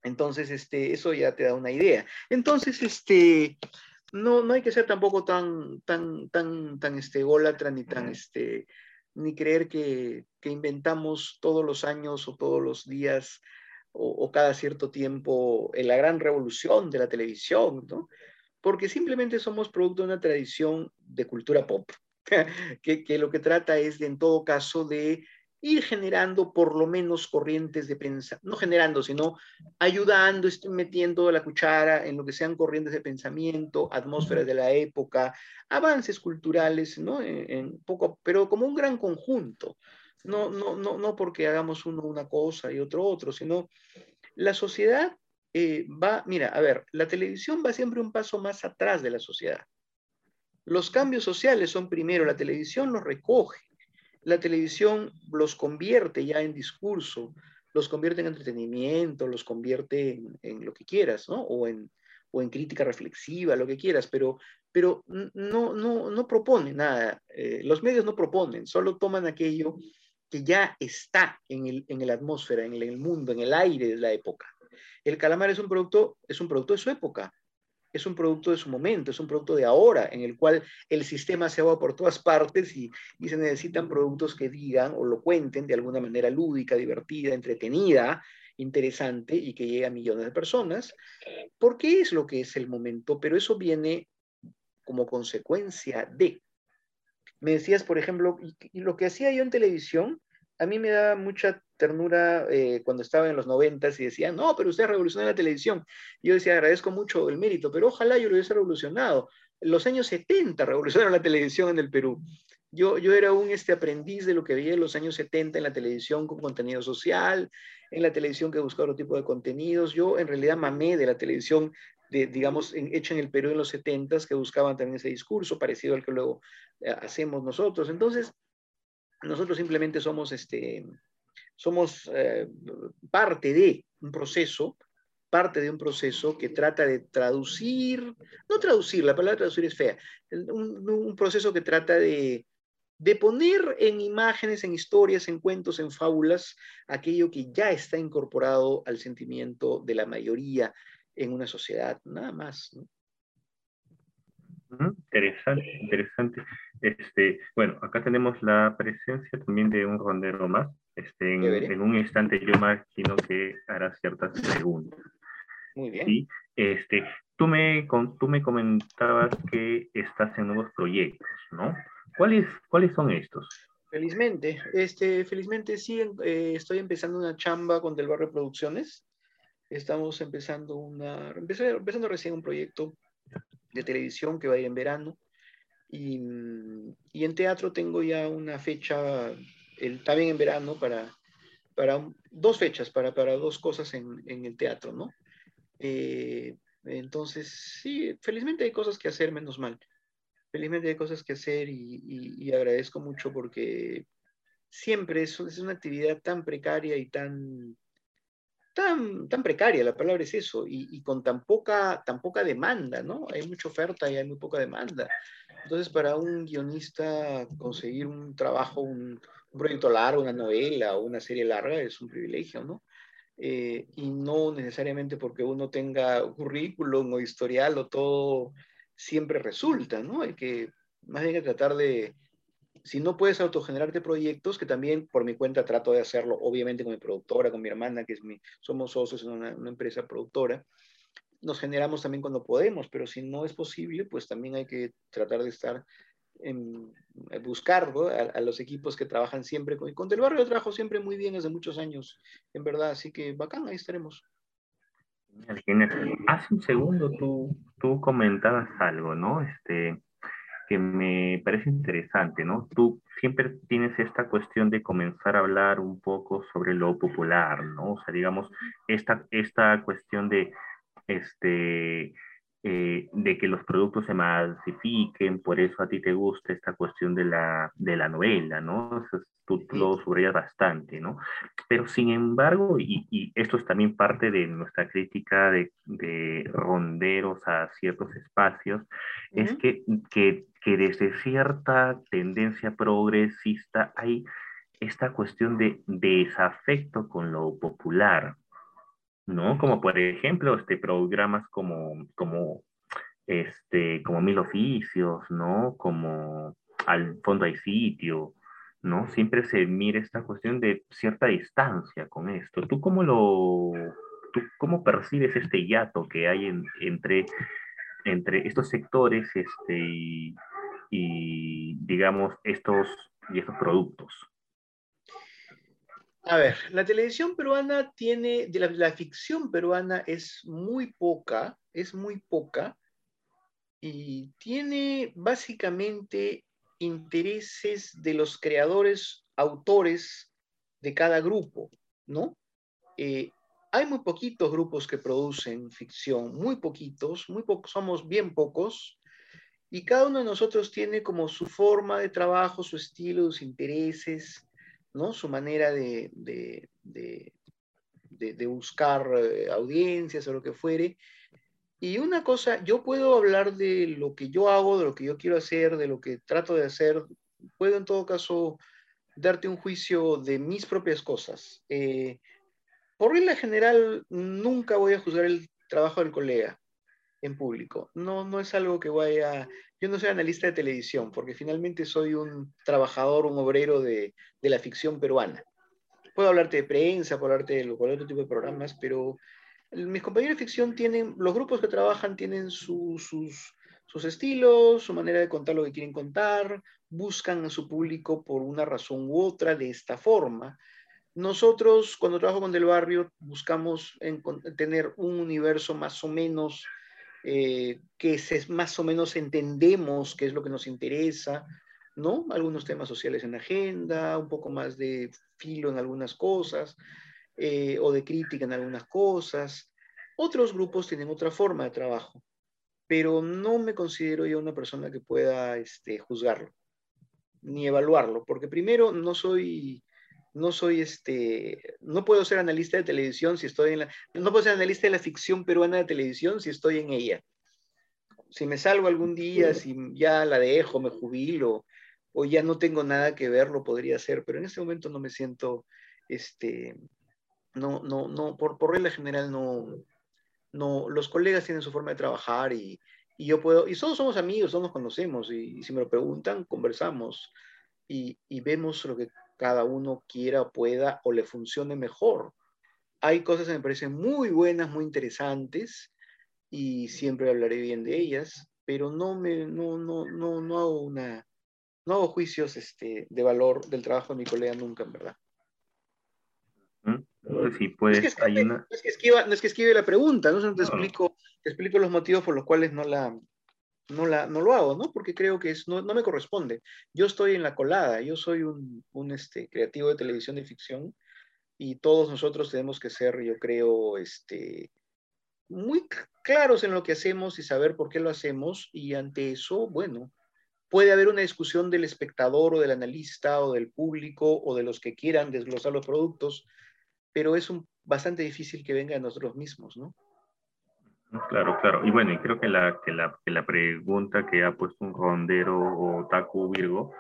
Entonces, este, eso ya te da una idea. Entonces, este, no, no hay que ser tampoco tan, tan, tan, tan, este, golatra ni tan, este, ni creer que, inventamos todos los años o todos los días o, cada cierto tiempo en la gran revolución de la televisión, ¿no? Porque simplemente somos producto de una tradición de cultura pop, [LAUGHS] que, que lo que trata es, en todo caso, de ir generando por lo menos corrientes de pensamiento, no generando, sino ayudando, metiendo la cuchara en lo que sean corrientes de pensamiento, atmósferas de la época, avances culturales, ¿no? En, poco, pero como un gran conjunto. No, no, no, no porque hagamos uno una cosa y otro otro, sino la sociedad eh, va, mira, a ver, la televisión va siempre un paso más atrás de la sociedad. Los cambios sociales son primero, la televisión los recoge la televisión los convierte ya en discurso, los convierte en entretenimiento, los convierte en, lo que quieras, ¿no? O en, o en crítica reflexiva, lo que quieras, pero, pero no, no, no propone nada. Eh, los medios no proponen, solo toman aquello que ya está en, el, en la atmósfera, en el, en el mundo, en el aire de la época. El calamar es un producto, es un producto de su época es un producto de su momento, es un producto de ahora, en el cual el sistema se va por todas partes y, se necesitan productos que digan o lo cuenten de alguna manera lúdica, divertida, entretenida, interesante y que llegue a millones de personas, porque es lo que es el momento, pero eso viene como consecuencia de. Me decías, por ejemplo, y lo que hacía yo en televisión, a mí me da mucha ternura eh, cuando estaba en los noventas y decía, no, pero usted revolucionó la televisión. yo decía, agradezco mucho el mérito, pero ojalá yo lo hubiese revolucionado. los años 70 revolucionaron la televisión en el Perú. Yo, yo era un este, aprendiz de lo que veía en los años 70 en la televisión con contenido social, en la televisión que buscaba otro tipo de contenidos. Yo en realidad mamé de la televisión, de, digamos, en, hecha en el Perú en los 70 que buscaban también ese discurso parecido al que luego eh, hacemos nosotros. Entonces, nosotros simplemente somos, este, somos eh, parte de un proceso, parte de un proceso que trata de traducir, no traducir, la palabra traducir es fea, un, proceso que trata de, de poner en imágenes, en historias, en cuentos, en fábulas, aquello que ya está incorporado al sentimiento de la mayoría en una sociedad, nada más. ¿no? Interesante, interesante. Este, bueno, acá tenemos la presencia también de un rondero más. Este, en, un instante yo imagino que hará ciertas preguntas. Muy bien. ¿sí? Este, tú, me, tú me comentabas que estás en nuevos proyectos, ¿no? ¿Cuáles, ¿Cuáles son estos? Felizmente, este, felizmente sí, eh, estoy empezando una chamba con Del Barrio Producciones. Estamos empezando una, empezando recién un proyecto de televisión que va a ir en verano. Y, y en teatro tengo ya una fecha, el, también en verano, para, para dos fechas, para, para dos cosas en, en el teatro, ¿no? Eh, entonces, sí, felizmente hay cosas que hacer, menos mal. Felizmente hay cosas que hacer y, y, agradezco mucho porque siempre es, es, una actividad tan precaria y tan, tan, tan precaria, la palabra es eso, y, y, con tan poca, tan poca demanda, ¿no? Hay mucha oferta y hay muy poca demanda. Entonces, para un guionista conseguir un trabajo, un, un proyecto largo, una novela o una serie larga es un privilegio, ¿no? Eh, y no necesariamente porque uno tenga currículum o historial o todo siempre resulta, ¿no? Hay que más bien que tratar de, si no puedes autogenerarte proyectos, que también por mi cuenta trato de hacerlo, obviamente con mi productora, con mi hermana, que es mi, somos socios en una, empresa productora, nos generamos también cuando podemos, pero si no es posible, pues también hay que tratar de estar en, buscar a, los equipos que trabajan siempre con, con Del Barrio. Yo trabajo siempre muy bien desde muchos años, en verdad, así que bacán, ahí estaremos. Hace un segundo tú, tú comentabas algo, ¿no? Este, que me parece interesante, ¿no? Tú siempre tienes esta cuestión de comenzar a hablar un poco sobre lo popular, ¿no? O sea, digamos, esta, esta cuestión de, este, eh, de que los productos se masifiquen, por eso a ti te gusta esta cuestión de la, de la novela, ¿no? Eso tú, lo subrayas bastante, ¿no? Pero sin embargo, y, y, esto es también parte de nuestra crítica de, de ronderos a ciertos espacios, es que, que, que desde cierta tendencia progresista hay esta cuestión de desafecto con lo popular, ¿no? Como por ejemplo, este, programas como, como, este, como Mil Oficios, ¿no? Como Al fondo hay sitio, ¿no? Siempre se mira esta cuestión de cierta distancia con esto. ¿Tú cómo lo, tú cómo percibes este hiato que hay entre, entre estos sectores este, y, y, digamos, estos, y estos productos? A ver, la televisión peruana tiene, la, ficción peruana es muy poca, es muy poca, y tiene básicamente intereses de los creadores, autores de cada grupo, ¿no? Eh, hay muy poquitos grupos que producen ficción, muy poquitos, muy pocos, somos bien pocos, y cada uno de nosotros tiene como su forma de trabajo, su estilo, sus intereses, ¿no? Su manera de, de, de, buscar eh, audiencias o lo que fuere. Y una cosa, yo puedo hablar de lo que yo hago, de lo que yo quiero hacer, de lo que trato de hacer. Puedo en todo caso darte un juicio de mis propias cosas. Eh, por regla general, nunca voy a juzgar el trabajo del colega en público. No, no es algo que vaya, yo no soy analista de televisión, porque finalmente soy un trabajador, un obrero de, de la ficción peruana. Puedo hablarte de prensa, puedo hablarte de cualquier otro tipo de programas, pero mis compañeros de ficción tienen, los grupos que trabajan tienen sus, sus estilos, su manera de contar lo que quieren contar, buscan a su público por una razón u otra de esta forma. Nosotros, cuando trabajo con Del Barrio, buscamos en, tener un universo más o menos eh, que más o menos entendemos qué es lo que nos interesa, ¿no? Algunos temas sociales en agenda, un poco más de filo en algunas cosas, eh, o de crítica en algunas cosas. Otros grupos tienen otra forma de trabajo, pero no me considero yo una persona que pueda este, juzgarlo, ni evaluarlo, porque primero no soy no soy este, no puedo ser analista de televisión si estoy en la, no puedo ser analista de la ficción peruana de televisión si estoy en ella. Si me salgo algún día, si ya la dejo, me jubilo, o ya no tengo nada que ver, lo podría hacer, pero en este momento no me siento, este, no, no, no, por, por regla general no, no, los colegas tienen su forma de trabajar y, y yo puedo, y todos somos amigos, todos nos conocemos, y, y si me lo preguntan, conversamos y, y vemos lo que cada uno quiera, pueda o le funcione mejor. hay cosas que me parecen muy buenas, muy interesantes, y siempre hablaré bien de ellas, pero no, me, no, no, no, no hago una, no hago juicios este, de valor del trabajo de mi colega nunca, en verdad. Sí, pues, no, es que esquive, no, es que esquiva, no es que esquive la pregunta, ¿no? te, explico, te explico los motivos por los cuales no la, no, la, no lo hago, ¿no? Porque creo que es, no, no me corresponde. Yo estoy en la colada, yo soy un, un este, creativo de televisión de ficción y todos nosotros tenemos que ser, yo creo, este, muy claros en lo que hacemos y saber por qué lo hacemos y ante eso, bueno, puede haber una discusión del espectador o del analista o del público o de los que quieran desglosar los productos, pero es un, bastante difícil que venga de nosotros mismos, ¿no? Claro, claro. Y bueno, y creo que la, que la, que la pregunta que ha puesto un rondero o Taku Virgo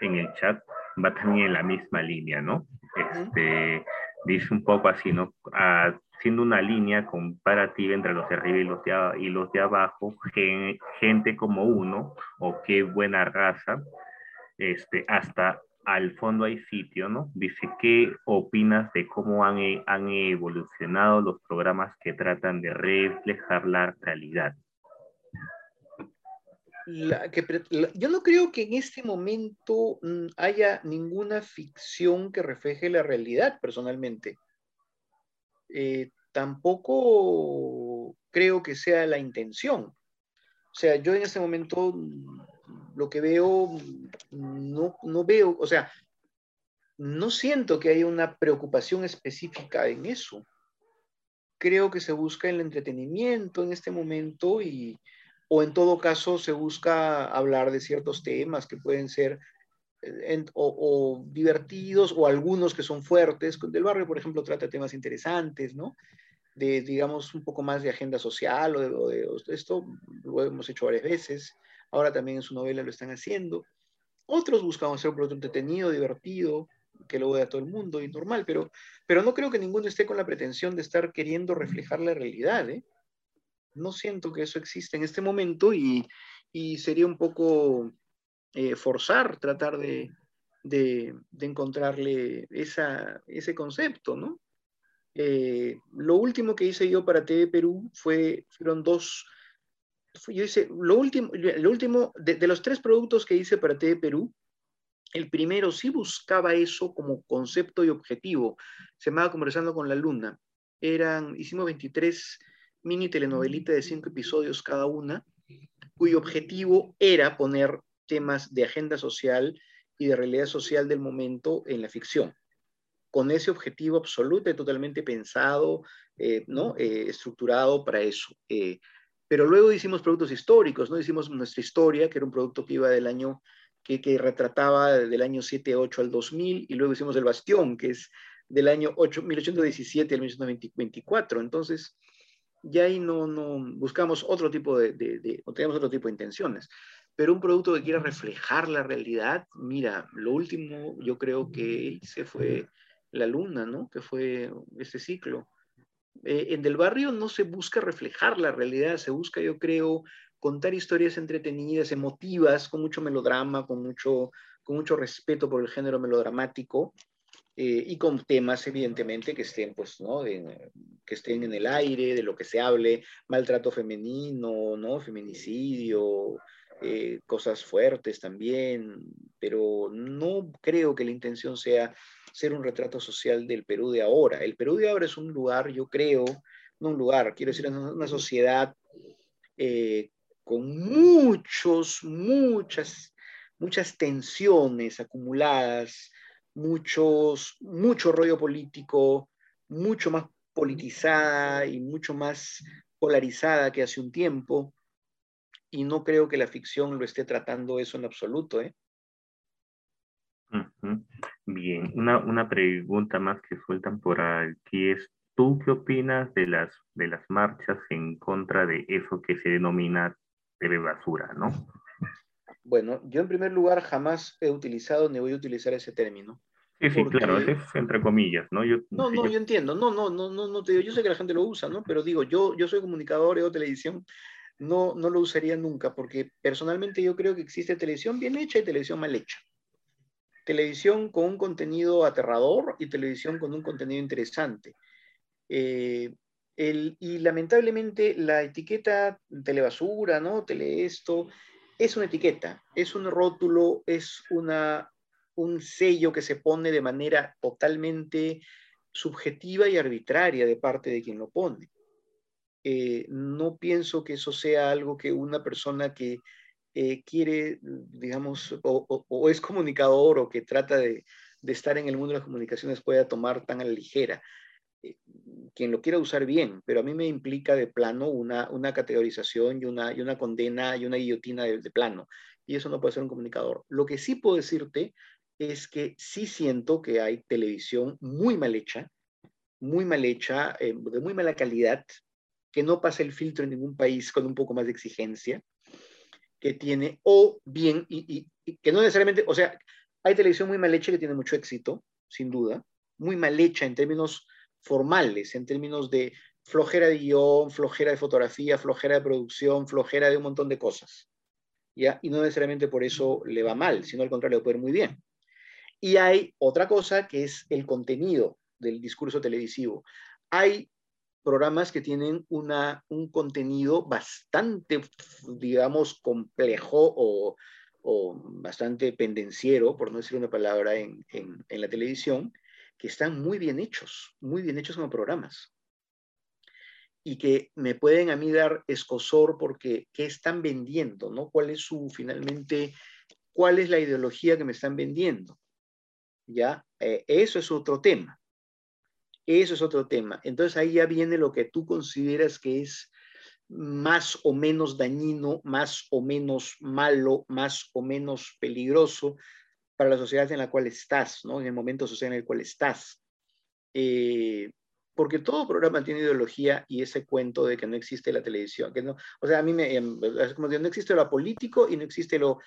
en el chat va también en la misma línea, ¿no? Este, dice un poco así, ¿no? haciendo una línea comparativa entre los de arriba y los de, y los de abajo, gente como uno, o qué buena raza, este, hasta al fondo hay sitio, ¿no? Dice, ¿qué opinas de cómo han, han evolucionado los programas que tratan de reflejar la realidad? yo no creo que en este momento mm, haya ninguna ficción que refleje la realidad, personalmente. Eh, tampoco creo que sea la intención. O sea, yo en este momento mm, lo que veo, no, no veo, o sea, no siento que haya una preocupación específica en eso. Creo que se busca el entretenimiento en este momento y, o en todo caso se busca hablar de ciertos temas que pueden ser eh, o, divertidos o algunos que son fuertes. Del barrio, por ejemplo, trata temas interesantes, ¿no? De, digamos, un poco más de agenda social o de, esto, lo hemos hecho varias veces. Ahora también en su novela lo están haciendo. Otros buscan hacer un producto entretenido, divertido, que lo vea todo el mundo y normal, pero, pero no creo que ninguno esté con la pretensión de estar queriendo reflejar la realidad, ¿eh? no siento que eso exista en este momento y, sería un poco eh, forzar, tratar de, encontrarle esa, ese concepto, ¿no? Eh, lo último que hice yo para TV Perú fue, fueron dos, yo hice, lo último, lo último de, los tres productos que hice para TV Perú, el primero sí buscaba eso como concepto y objetivo, se llamaba Conversando con la Luna, eran, hicimos 23 mini telenovelita de cinco episodios cada una, cuyo objetivo era poner temas de agenda social y de realidad social del momento en la ficción, con ese objetivo absoluto y totalmente pensado, eh, ¿no? Eh, estructurado para eso. Eh, pero luego hicimos productos históricos, ¿no? Hicimos nuestra historia, que era un producto que iba del año, que, que retrataba del año 7-8 al 2000, y luego hicimos El Bastión, que es del año 8, 1817 al 1824. Entonces, y ahí no, no buscamos otro tipo de, de, tenemos otro tipo de intenciones. Pero un producto que quiera reflejar la realidad, mira, lo último yo creo que hice fue La Luna, ¿no? Que fue este ciclo. Eh, en Del Barrio no se busca reflejar la realidad, se busca, yo creo, contar historias entretenidas, emotivas, con mucho melodrama, con mucho, con mucho respeto por el género melodramático, eh, y con temas, evidentemente, que estén, pues, ¿no? que estén en el aire, de lo que se hable, maltrato femenino, ¿no? Feminicidio, eh, cosas fuertes también, pero no creo que la intención sea ser un retrato social del Perú de ahora. El Perú de ahora es un lugar, yo creo, no un lugar, quiero decir, una sociedad eh, con muchos, muchas, muchas tensiones acumuladas, muchos, mucho rollo político, mucho más politizada y mucho más polarizada que hace un tiempo. Y no creo que la ficción lo esté tratando eso en absoluto. ¿eh? Bien, una, una, pregunta más que sueltan por aquí es, ¿tú qué opinas de las, de las marchas en contra de eso que se denomina TV basura, no? Bueno, yo en primer lugar jamás he utilizado ni voy a utilizar ese término. Sí, sí, claro, es entre comillas, ¿no? Yo, no, no, yo... entiendo, no, no, no, no, no te digo, yo sé que la gente lo usa, ¿no? Pero digo, yo, yo soy comunicador de televisión, no, no lo usaría nunca, porque personalmente yo creo que existe televisión bien hecha y televisión mal hecha. Televisión con un contenido aterrador y televisión con un contenido interesante. Eh, y lamentablemente la etiqueta telebasura, ¿no? Tele esto, es una etiqueta, es un rótulo, es una, un sello que se pone de manera totalmente subjetiva y arbitraria de parte de quien lo pone. Eh, no pienso que eso sea algo que una persona que eh, quiere, digamos, o, es comunicador o que trata de, estar en el mundo de las comunicaciones pueda tomar tan a la ligera. Eh, quien lo quiera usar bien, pero a mí me implica de plano una, una categorización y una, y una condena y una guillotina de, plano. Y eso no puede ser un comunicador. Lo que sí puedo decirte es que sí siento que hay televisión muy mal hecha, muy mal hecha, de muy mala calidad, que no pasa el filtro en ningún país con un poco más de exigencia, que tiene, o bien, y, que no necesariamente, o sea, hay televisión muy mal hecha que tiene mucho éxito, sin duda, muy mal hecha en términos formales, en términos de flojera de guion, flojera de fotografía, flojera de producción, flojera de un montón de cosas. Y no necesariamente por eso le va mal, sino al contrario, le puede ir muy bien. Y hay otra cosa que es el contenido del discurso televisivo. Hay programas que tienen una, un contenido bastante, digamos, complejo o, bastante pendenciero, por no decir una palabra, en, en la televisión, que están muy bien hechos, muy bien hechos como programas. Y que me pueden a mí dar escosor porque qué están vendiendo, ¿no? ¿Cuál es su, finalmente, cuál es la ideología que me están vendiendo? ¿Ya? Eh, eso es otro tema. Eso es otro tema. Entonces ahí ya viene lo que tú consideras que es más o menos dañino, más o menos malo, más o menos peligroso para la sociedad en la cual estás, ¿no? en el momento social en el cual estás. Eh, porque todo programa tiene ideología y ese cuento de que no existe la televisión, que no, o sea, a mí me, em, como no existe lo político y no existe lo,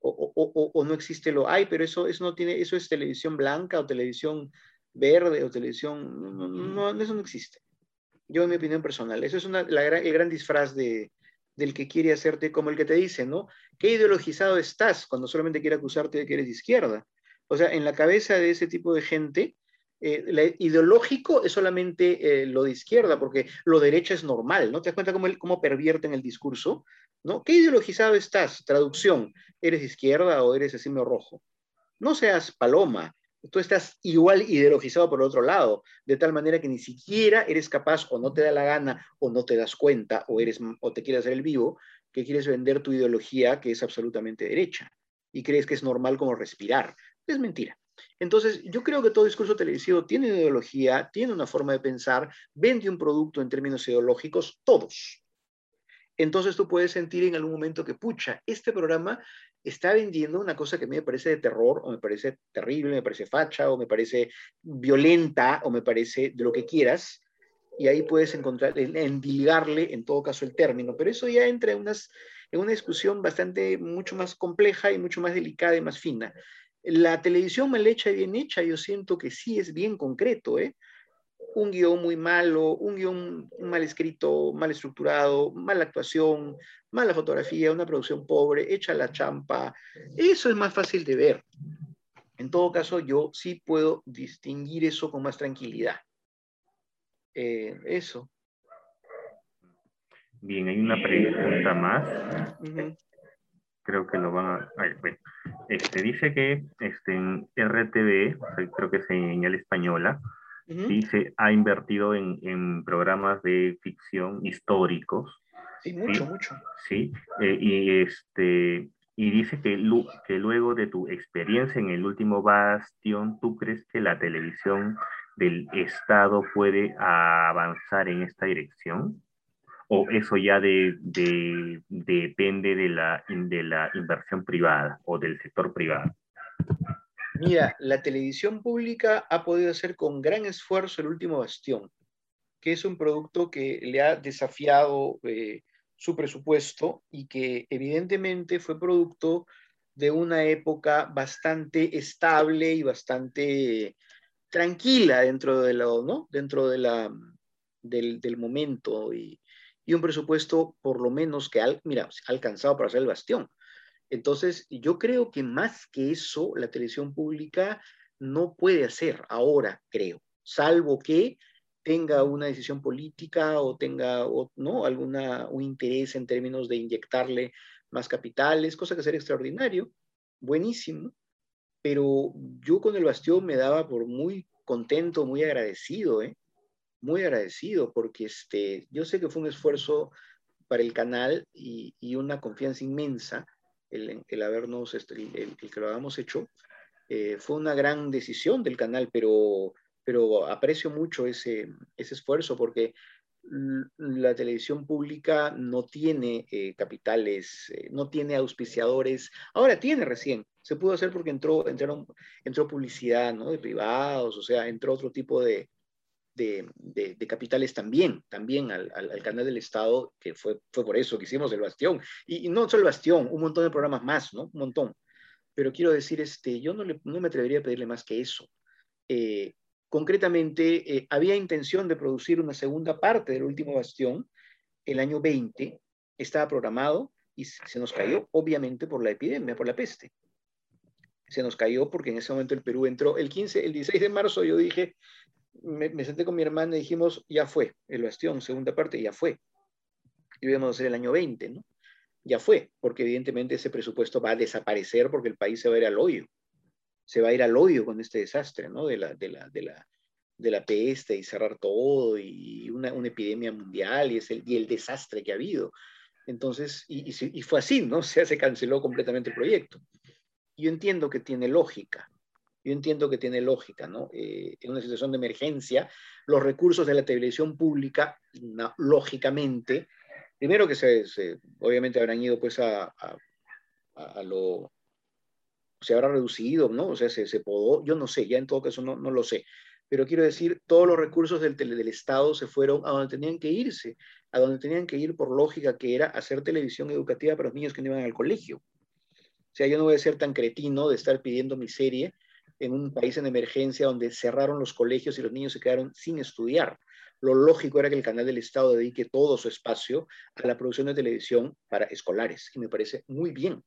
o, o, o, no existe lo hay, pero eso, eso no tiene, eso es televisión blanca o televisión verde o televisión, no, no, eso no existe. Yo en mi opinión personal, eso es una, la, el gran disfraz de, del que quiere hacerte como el que te dice, ¿no? ¿Qué ideologizado estás cuando solamente quiere acusarte de que eres de izquierda? O sea, en la cabeza de ese tipo de gente, eh, ideológico es solamente eh, lo de izquierda, porque lo derecha es normal, ¿no? ¿Te das cuenta cómo, cómo pervierten el discurso? ¿no? ¿Qué ideologizado estás? Traducción, ¿eres de izquierda o eres así rojo? No seas paloma, tú estás igual ideologizado por el otro lado, de tal manera que ni siquiera eres capaz o no te da la gana o no te das cuenta o, eres, o te quieres hacer el vivo, que quieres vender tu ideología que es absolutamente derecha y crees que es normal como respirar. Es mentira. Entonces, yo creo que todo discurso televisivo tiene ideología, tiene una forma de pensar, vende un producto en términos ideológicos, todos. Entonces tú puedes sentir en algún momento que, pucha, este programa está vendiendo una cosa que a mí me parece de terror, o me parece terrible, me parece facha, o me parece violenta, o me parece de lo que quieras, y ahí puedes encontrar, endilgarle en todo caso el término, pero eso ya entra en, unas, en una discusión bastante, mucho más compleja y mucho más delicada y más fina. La televisión mal hecha y bien hecha, yo siento que sí es bien concreto, ¿eh? Un guion muy malo, un guion mal escrito, mal estructurado, mala actuación, mala fotografía, una producción pobre, hecha la champa. Eso es más fácil de ver. En todo caso, yo sí puedo distinguir eso con más tranquilidad. Eh, eso. Bien, hay una pregunta más. Creo que lo van a... bueno. este, dice que este, en RTV, creo que es señal española, sí se ha invertido en, en, programas de ficción históricos. Sí, mucho, mucho. Sí, eh, y, este, y dice que, que luego de tu experiencia en el último bastión, ¿tú crees que la televisión del Estado puede avanzar en esta dirección? ¿O eso ya de, de, depende de la, de la inversión privada o del sector privado? Mira, la televisión pública ha podido hacer con gran esfuerzo el último bastión, que es un producto que le ha desafiado eh, su presupuesto y que evidentemente fue producto de una época bastante estable y bastante tranquila dentro de lo, ¿no? Dentro de la, del, momento y, un presupuesto por lo menos que, al, mira, alcanzado para hacer el bastión. Entonces, yo creo que más que eso, la televisión pública no puede hacer ahora, creo, salvo que tenga una decisión política o tenga ¿no? alguna un interés en términos de inyectarle más capitales, cosa que sería extraordinario, buenísimo, pero yo con el Bastión me daba por muy contento, muy agradecido, ¿eh? muy agradecido, porque este, yo sé que fue un esfuerzo para el canal y, una confianza inmensa el, el habernos, este, el, que lo habíamos hecho. Eh, fue una gran decisión del canal, pero, pero aprecio mucho ese, ese esfuerzo porque la televisión pública no tiene eh, capitales, eh, no tiene auspiciadores. Ahora tiene recién, se pudo hacer porque entró, entraron, entró publicidad ¿no? de privados, o sea, entró otro tipo de, de, de, capitales también, también al, al, canal del Estado, que fue, fue por eso que hicimos el Bastión. Y, no solo el Bastión, un montón de programas más, ¿no? Un montón. Pero quiero decir, este, yo no, le, no me atrevería a pedirle más que eso. Eh, concretamente, eh, había intención de producir una segunda parte del último Bastión el año 20, estaba programado y se nos cayó, obviamente, por la epidemia, por la peste se nos cayó porque en ese momento el Perú entró el 15, el 16 de marzo yo dije, me, senté con mi hermana y dijimos, ya fue, el bastión, segunda parte, ya fue. Y íbamos a hacer el año 20, ¿no? Ya fue, porque evidentemente ese presupuesto va a desaparecer porque el país se va a ir al hoyo. Se va a ir al hoyo con este desastre, ¿no? De la, de la, de la, de la peste y cerrar todo y una, una epidemia mundial y, el, y el desastre que ha habido. Entonces, y, y, fue así, ¿no? [LAUGHS] O sea, se canceló completamente el proyecto. Yo entiendo que tiene lógica, yo entiendo que tiene lógica, ¿no? Eh, en una situación de emergencia, los recursos de la televisión pública, lógicamente, primero que se, obviamente habrán ido pues a, a, lo, se habrá reducido, ¿no? O sea, se, se, podó, yo no sé, ya en todo caso no, no lo sé, pero quiero decir, todos los recursos del, del Estado se fueron a donde tenían que irse, a donde tenían que ir por lógica, que era hacer televisión educativa para los niños que no iban al colegio. O sea, yo no voy a ser tan cretino de estar pidiendo mi serie en un país en emergencia donde cerraron los colegios y los niños se quedaron sin estudiar. Lo lógico era que el canal del Estado dedique todo su espacio a la producción de televisión para escolares. Y me parece muy bien,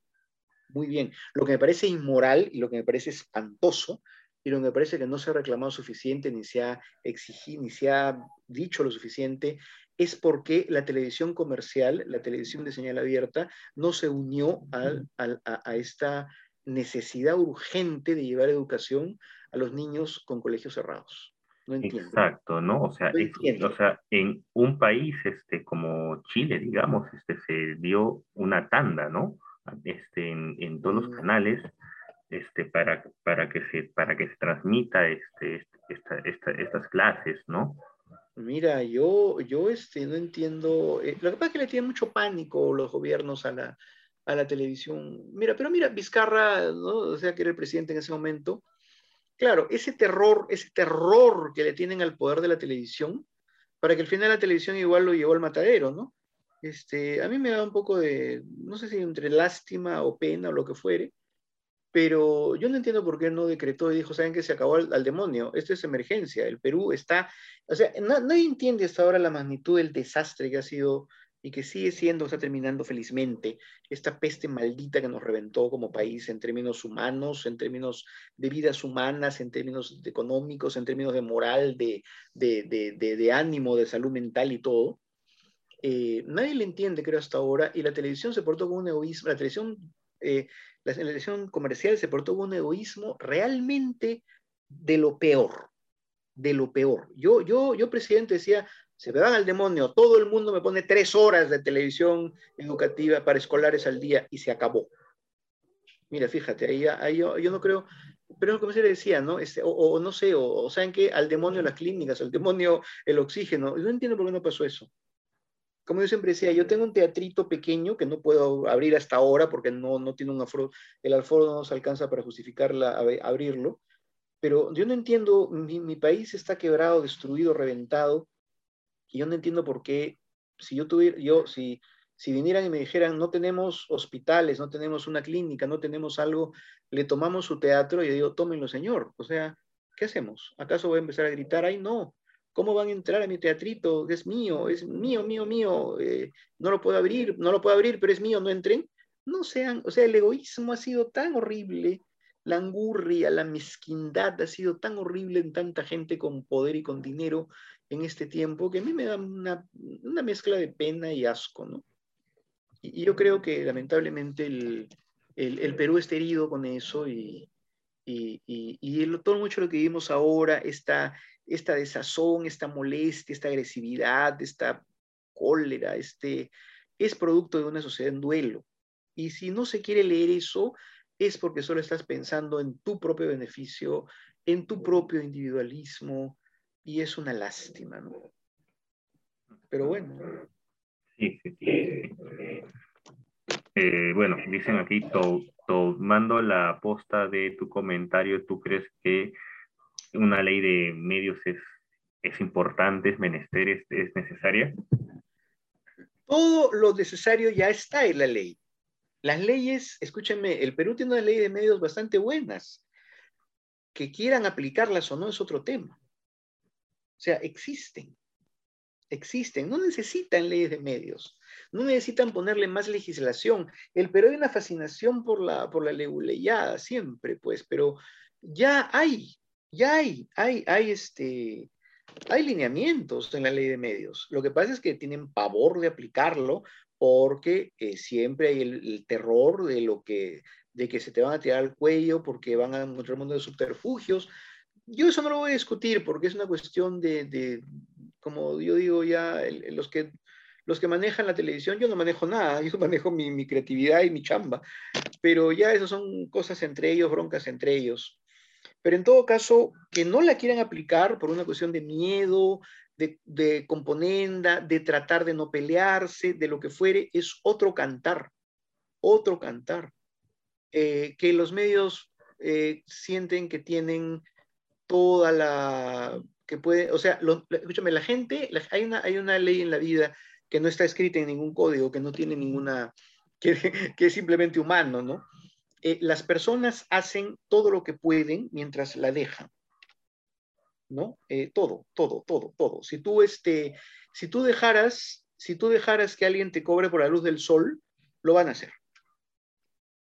muy bien. Lo que me parece inmoral y lo que me parece espantoso y lo que me parece que no se ha reclamado suficiente, ni se ha exigido, ni se ha dicho lo suficiente, es porque la televisión comercial, la televisión de señal abierta, no se unió a esta necesidad urgente de llevar educación a los niños con colegios cerrados. No entiendo. Exacto, ¿no? O sea, o sea, en un país este, como Chile, digamos, este, se dio una tanda, ¿no? Este, en, en todos los mm. canales este, para, para, que se, para que se transmita este, esta, esta, estas clases, ¿no? Mira, yo, yo este, no entiendo, eh, lo que pasa es que le tienen mucho pánico los gobiernos a la, a la televisión. Mira, pero mira, Vizcarra, ¿no? o sea, que era el presidente en ese momento. Claro, ese terror, ese terror que le tienen al poder de la televisión, para que al final la televisión igual lo llevó al matadero, ¿no? Este, a mí me da un poco de, no sé si entre lástima o pena o lo que fuere, pero yo no entiendo por qué no decretó y dijo, ¿saben que se acabó al, demonio? Esto es emergencia, el Perú está, o sea, no, no entiende hasta ahora la magnitud del desastre que ha sido y que sigue siendo, está terminando felizmente, esta peste maldita que nos reventó como país en términos humanos, en términos de vidas humanas, en términos económicos, en términos de moral, de, de, de, de ánimo, de salud mental y todo. Eh, nadie le entiende, creo, hasta ahora, y la televisión se portó con un egoísmo, la televisión, eh, la televisión comercial se portó con un egoísmo realmente de lo peor, de lo peor. Yo, yo, yo, presidente, decía, se me van al demonio, todo el mundo me pone tres horas de televisión educativa para escolares al día y se acabó. Mira, fíjate, ahí, ahí yo, no creo, pero como se le decía, ¿no? Este, o, no sé, o, saben que al demonio las clínicas, al demonio el oxígeno. Yo no entiendo por qué no pasó eso. Como yo siempre decía, yo tengo un teatrito pequeño que no puedo abrir hasta ahora porque no, no tiene un aforo, el aforo no nos alcanza para justificar abrirlo, pero yo no entiendo, mi país está quebrado, destruido, reventado, y yo no entiendo por qué, si yo tuviera, yo, si, si vinieran y me dijeran, no tenemos hospitales, no tenemos una clínica, no tenemos algo, le tomamos su teatro y yo digo, tómenlo, señor. O sea, ¿qué hacemos? ¿Acaso voy a empezar a gritar, ay, no? ¿Cómo van a entrar a mi teatrito? Es mío, es mío, mío, mío. Eh, no lo puedo abrir, no lo puedo abrir, pero es mío, no entren. No sean, o sea, el egoísmo ha sido tan horrible, la angurria, la mezquindad ha sido tan horrible en tanta gente con poder y con dinero en este tiempo que a mí me da una, mezcla de pena y asco, ¿no? Y, yo creo que lamentablemente el, el, Perú está herido con eso y, y, y, todo mucho lo que vivimos ahora, esta, esta desazón, esta molestia, esta agresividad, esta cólera, este, es producto de una sociedad en duelo. Y si no se quiere leer eso, es porque solo estás pensando en tu propio beneficio, en tu propio individualismo, y es una lástima, ¿no? Pero bueno. Sí, sí, sí. Eh, bueno, dicen aquí, tomando la posta de tu comentario, ¿tú crees que una ley de medios es, es importante, es menester, es, es necesaria? Todo lo necesario ya está en la ley. Las leyes, escúchenme, el Perú tiene una ley de medios bastante buenas. Que quieran aplicarlas o no es otro tema. O sea, existen. Existen. No necesitan leyes de medios. No necesitan ponerle más legislación. El Perú hay una fascinación por la, por la leguleyada siempre, pues, pero ya hay, ya hay, hay, hay este, hay lineamientos en la ley de medios. Lo que pasa es que tienen pavor de aplicarlo porque eh, siempre hay el, terror de lo que de que se te van a tirar al cuello porque van a encontrar un mundo de subterfugios. Yo eso no lo voy a discutir porque es una cuestión de, de como yo digo ya, los, que, los que manejan la televisión, yo no manejo nada, [LAUGHS] yo manejo mi, creatividad y mi chamba, pero ya eso son cosas entre ellos, broncas entre ellos. Pero en todo caso, que no la quieran aplicar por una cuestión de miedo, de, componenda, de tratar de no pelearse, de lo que fuere, es otro cantar, otro cantar. Eh, que los medios eh, sienten que tienen toda la, que puede, o sea, escúchame, la gente, hay, una, hay una ley en la vida que no está escrita en ningún código, que no tiene ninguna, que, [LAUGHS] que es simplemente humano, ¿no? Eh, las personas hacen todo lo que pueden mientras la dejan. ¿no? Eh, todo, todo, todo, todo. Si tú, este, si tú dejaras, si tú dejaras que alguien te cobre por la luz del sol, lo van a hacer.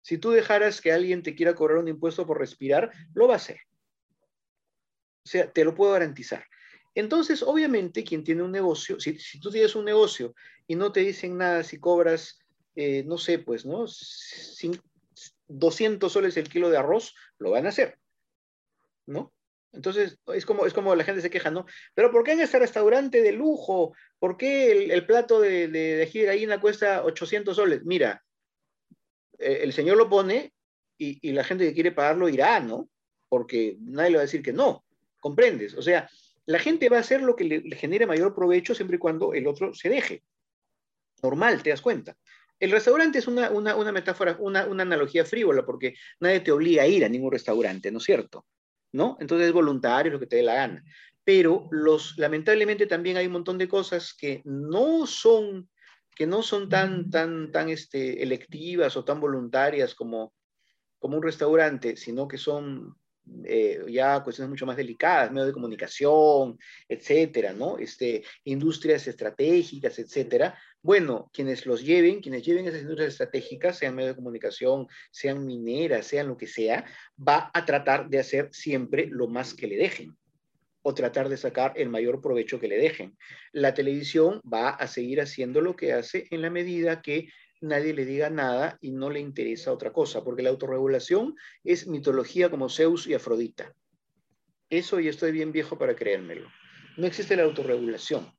Si tú dejaras que alguien te quiera cobrar un impuesto por respirar, lo va a hacer. O sea, te lo puedo garantizar. Entonces, obviamente, quien tiene un negocio, si, tú tienes un negocio y no te dicen nada si cobras, eh, no sé, pues, ¿no? 200 soles el kilo de arroz, lo van a hacer, ¿no? Entonces, es como, es como la gente se queja, ¿no? Pero ¿por qué en este restaurante de lujo? ¿Por qué el, plato de, de, de, cuesta 800 soles? Mira, eh, el señor lo pone y, y, la gente que quiere pagarlo irá, ¿no? Porque nadie le va a decir que no, ¿comprendes? O sea, la gente va a hacer lo que le, genere mayor provecho siempre y cuando el otro se deje. Normal, te das cuenta. El restaurante es una, una, una metáfora, una, una analogía frívola, porque nadie te obliga a ir a ningún restaurante, ¿no es cierto? ¿no? Entonces es voluntario, lo que te dé la gana. Pero los, lamentablemente también hay un montón de cosas que no son, que no son tan, tan, tan este, electivas o tan voluntarias como, como un restaurante, sino que son eh, ya cuestiones mucho más delicadas, medios de comunicación, etcétera, ¿no? Este, industrias estratégicas, etcétera. Bueno, quienes los lleven, quienes lleven esas industrias estratégicas, sean medios de comunicación, sean mineras, sean lo que sea, va a tratar de hacer siempre lo más que le dejen o tratar de sacar el mayor provecho que le dejen. La televisión va a seguir haciendo lo que hace en la medida que nadie le diga nada y no le interesa otra cosa, porque la autorregulación es mitología como Zeus y Afrodita. Eso y estoy bien viejo para creérmelo. No existe la autorregulación.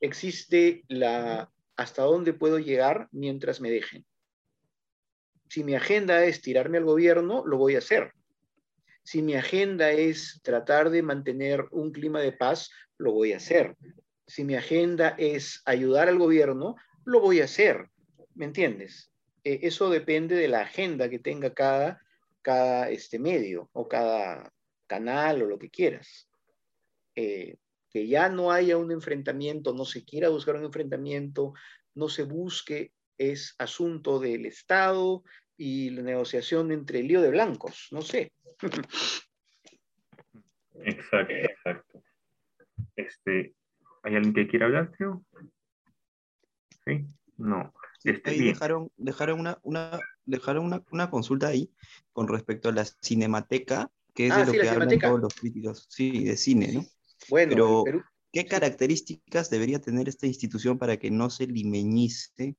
Existe la hasta dónde puedo llegar mientras me dejen. Si mi agenda es tirarme al gobierno, lo voy a hacer. Si mi agenda es tratar de mantener un clima de paz, lo voy a hacer. Si mi agenda es ayudar al gobierno, lo voy a hacer. ¿Me entiendes? Eh, eso depende de la agenda que tenga cada, cada este medio o cada canal o lo que quieras. Eh, que ya no haya un enfrentamiento, no se quiera buscar un enfrentamiento, no se busque, es asunto del Estado y la negociación entre el lío de blancos, no sé. [LAUGHS] Exacto, exacto. Este, ¿Hay alguien que quiera hablar, tío? ¿Sí? No. Este, ahí dejaron, dejaron, una, una, dejaron una, una, consulta ahí con respecto a la cinemateca, que es de ah, lo que hablan todos los críticos, sí, de cine, ¿no? Bueno, Pero, ¿qué características debería tener esta institución para que no se limeñice?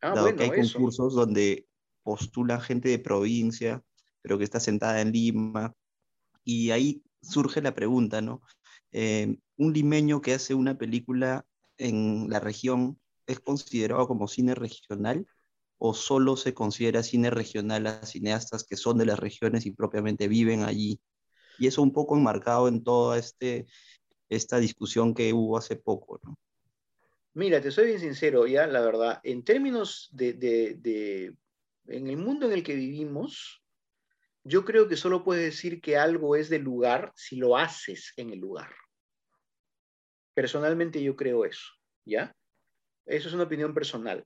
Ah, dado bueno, que hay eso. concursos donde postula gente de provincia, pero que está sentada en Lima. Y ahí surge la pregunta, ¿no? Eh, un limeño que hace una película en la región es considerado como cine regional o solo se considera cine regional a cineastas que son de las regiones y propiamente viven allí. Y eso un poco enmarcado en toda este, esta discusión que hubo hace poco. Mira, te soy bien sincero, ya, la verdad, en términos de, de, de, en el mundo en el que vivimos, yo creo que solo puedes decir que algo es del lugar si lo haces en el lugar. Personalmente yo creo eso, ¿ya? Eso es una opinión personal.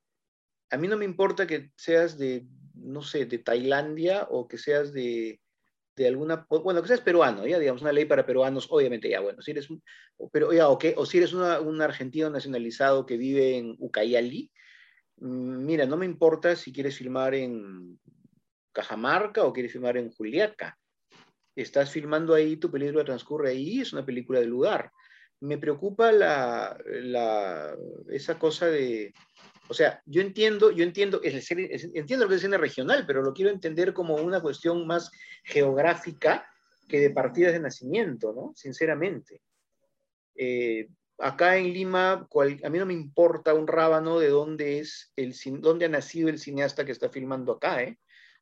A mí no me importa que seas de, no sé, de Tailandia o que seas de, de alguna, bueno, que seas peruano, ya, digamos, una ley para peruanos, obviamente, ya, bueno, si eres un, pero ya, o si eres una, un argentino nacionalizado que vive en Ucayali, mm, mira, no me importa si quieres filmar en Cajamarca o quieres filmar en Juliaca. Estás filmando ahí, tu película transcurre ahí, es una película del lugar. Me preocupa la, esa cosa de, o sea, yo entiendo, yo entiendo, es, entiendo lo que es cine regional, pero lo quiero entender como una cuestión más geográfica que de partidas de nacimiento, ¿no? Sinceramente. Eh, acá en Lima, a mí no me importa un rábano de dónde es el dónde ha nacido el cineasta que está filmando acá, ¿eh?